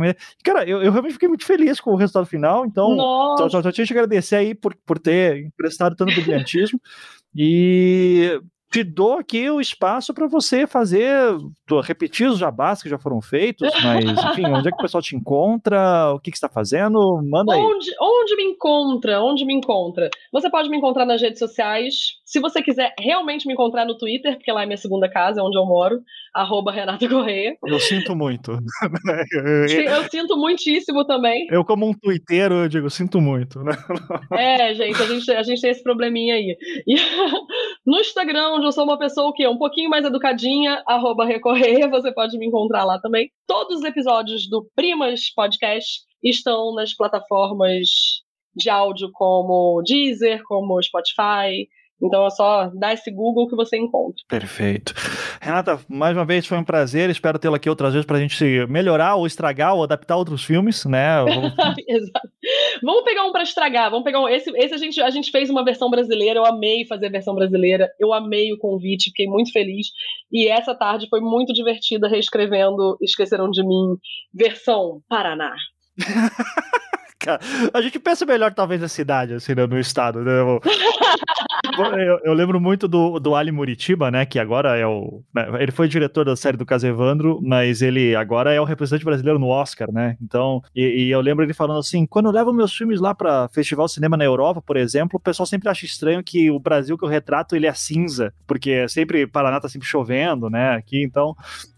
Cara, eu, eu, realmente fiquei muito feliz com o resultado final, então só, só, só tinha que agradecer aí por, por ter emprestado tanto brilhantismo. E te dou aqui o espaço para você fazer, repetir os jabás que já foram feitos, mas enfim, onde é que o pessoal te encontra? O que, que você está fazendo? Manda onde, aí. Onde me encontra? Onde me encontra? Você pode me encontrar nas redes sociais. Se você quiser realmente me encontrar no Twitter, porque lá é minha segunda casa, é onde eu moro, arroba Renata Correia. Eu sinto muito. eu sinto muitíssimo também. Eu, como um twitteiro, eu digo, sinto muito. Né? É, gente, a gente, a gente tem esse probleminha aí. E, no Instagram, onde eu sou uma pessoa o quê? Um pouquinho mais educadinha, arroba Recorreia, você pode me encontrar lá também. Todos os episódios do Primas Podcast estão nas plataformas de áudio como Deezer, como Spotify, então é só dar esse Google que você encontra. Perfeito. Renata, mais uma vez foi um prazer. Espero tê-la aqui outras vezes para a gente melhorar ou estragar ou adaptar outros filmes, né? Exato. Vamos pegar um para estragar. Vamos pegar um. Esse, esse a, gente, a gente fez uma versão brasileira. Eu amei fazer a versão brasileira. Eu amei o convite, fiquei muito feliz. E essa tarde foi muito divertida reescrevendo Esqueceram de Mim, versão Paraná. Cara, a gente pensa melhor, talvez, na cidade, assim, né, no estado, né? Eu, eu, lembro muito do, do Ali Muritiba, né? Que agora é o. Né, ele foi diretor da série do Caso Evandro, mas ele agora é o representante brasileiro no Oscar, né? Então, e, e eu lembro ele falando assim: quando eu levo meus filmes lá para Festival Cinema na Europa, por exemplo, o pessoal sempre acha estranho que o Brasil que eu retrato ele é cinza, porque sempre Paraná tá sempre chovendo, né? Aqui, então.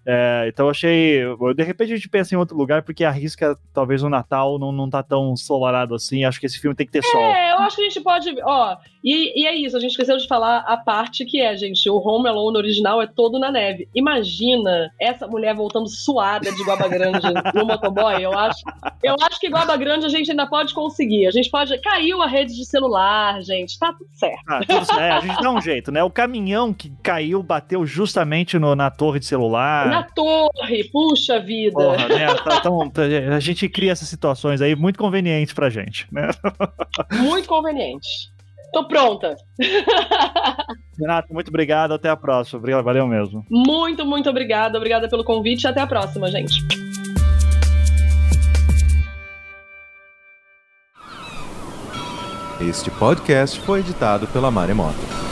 É, então achei. De repente a gente pensa em outro lugar, porque arrisca, talvez o Natal não, não tá tão solarado assim. Acho que esse filme tem que ter é, sol. É, eu acho que a gente pode. Ó, e, e, é isso, a gente esqueceu de falar a parte que é, gente. O Home Alone original é todo na neve. Imagina essa mulher voltando suada de Guaba Grande no motoboy. Eu acho, eu acho que Guaba Grande a gente ainda pode conseguir. A gente pode. Caiu a rede de celular, gente. Tá tudo certo. Ah, tudo certo. É, a gente dá um jeito, né? O caminhão que caiu bateu justamente no, na torre de celular na torre, puxa vida. Porra, né? Tá, então, a gente cria essas situações aí muito convenientes pra gente, né? Muito conveniente. Tô pronta. Renato, muito obrigado. Até a próxima. Valeu mesmo. Muito, muito obrigada. Obrigada pelo convite. Até a próxima, gente. Este podcast foi editado pela Maremoto.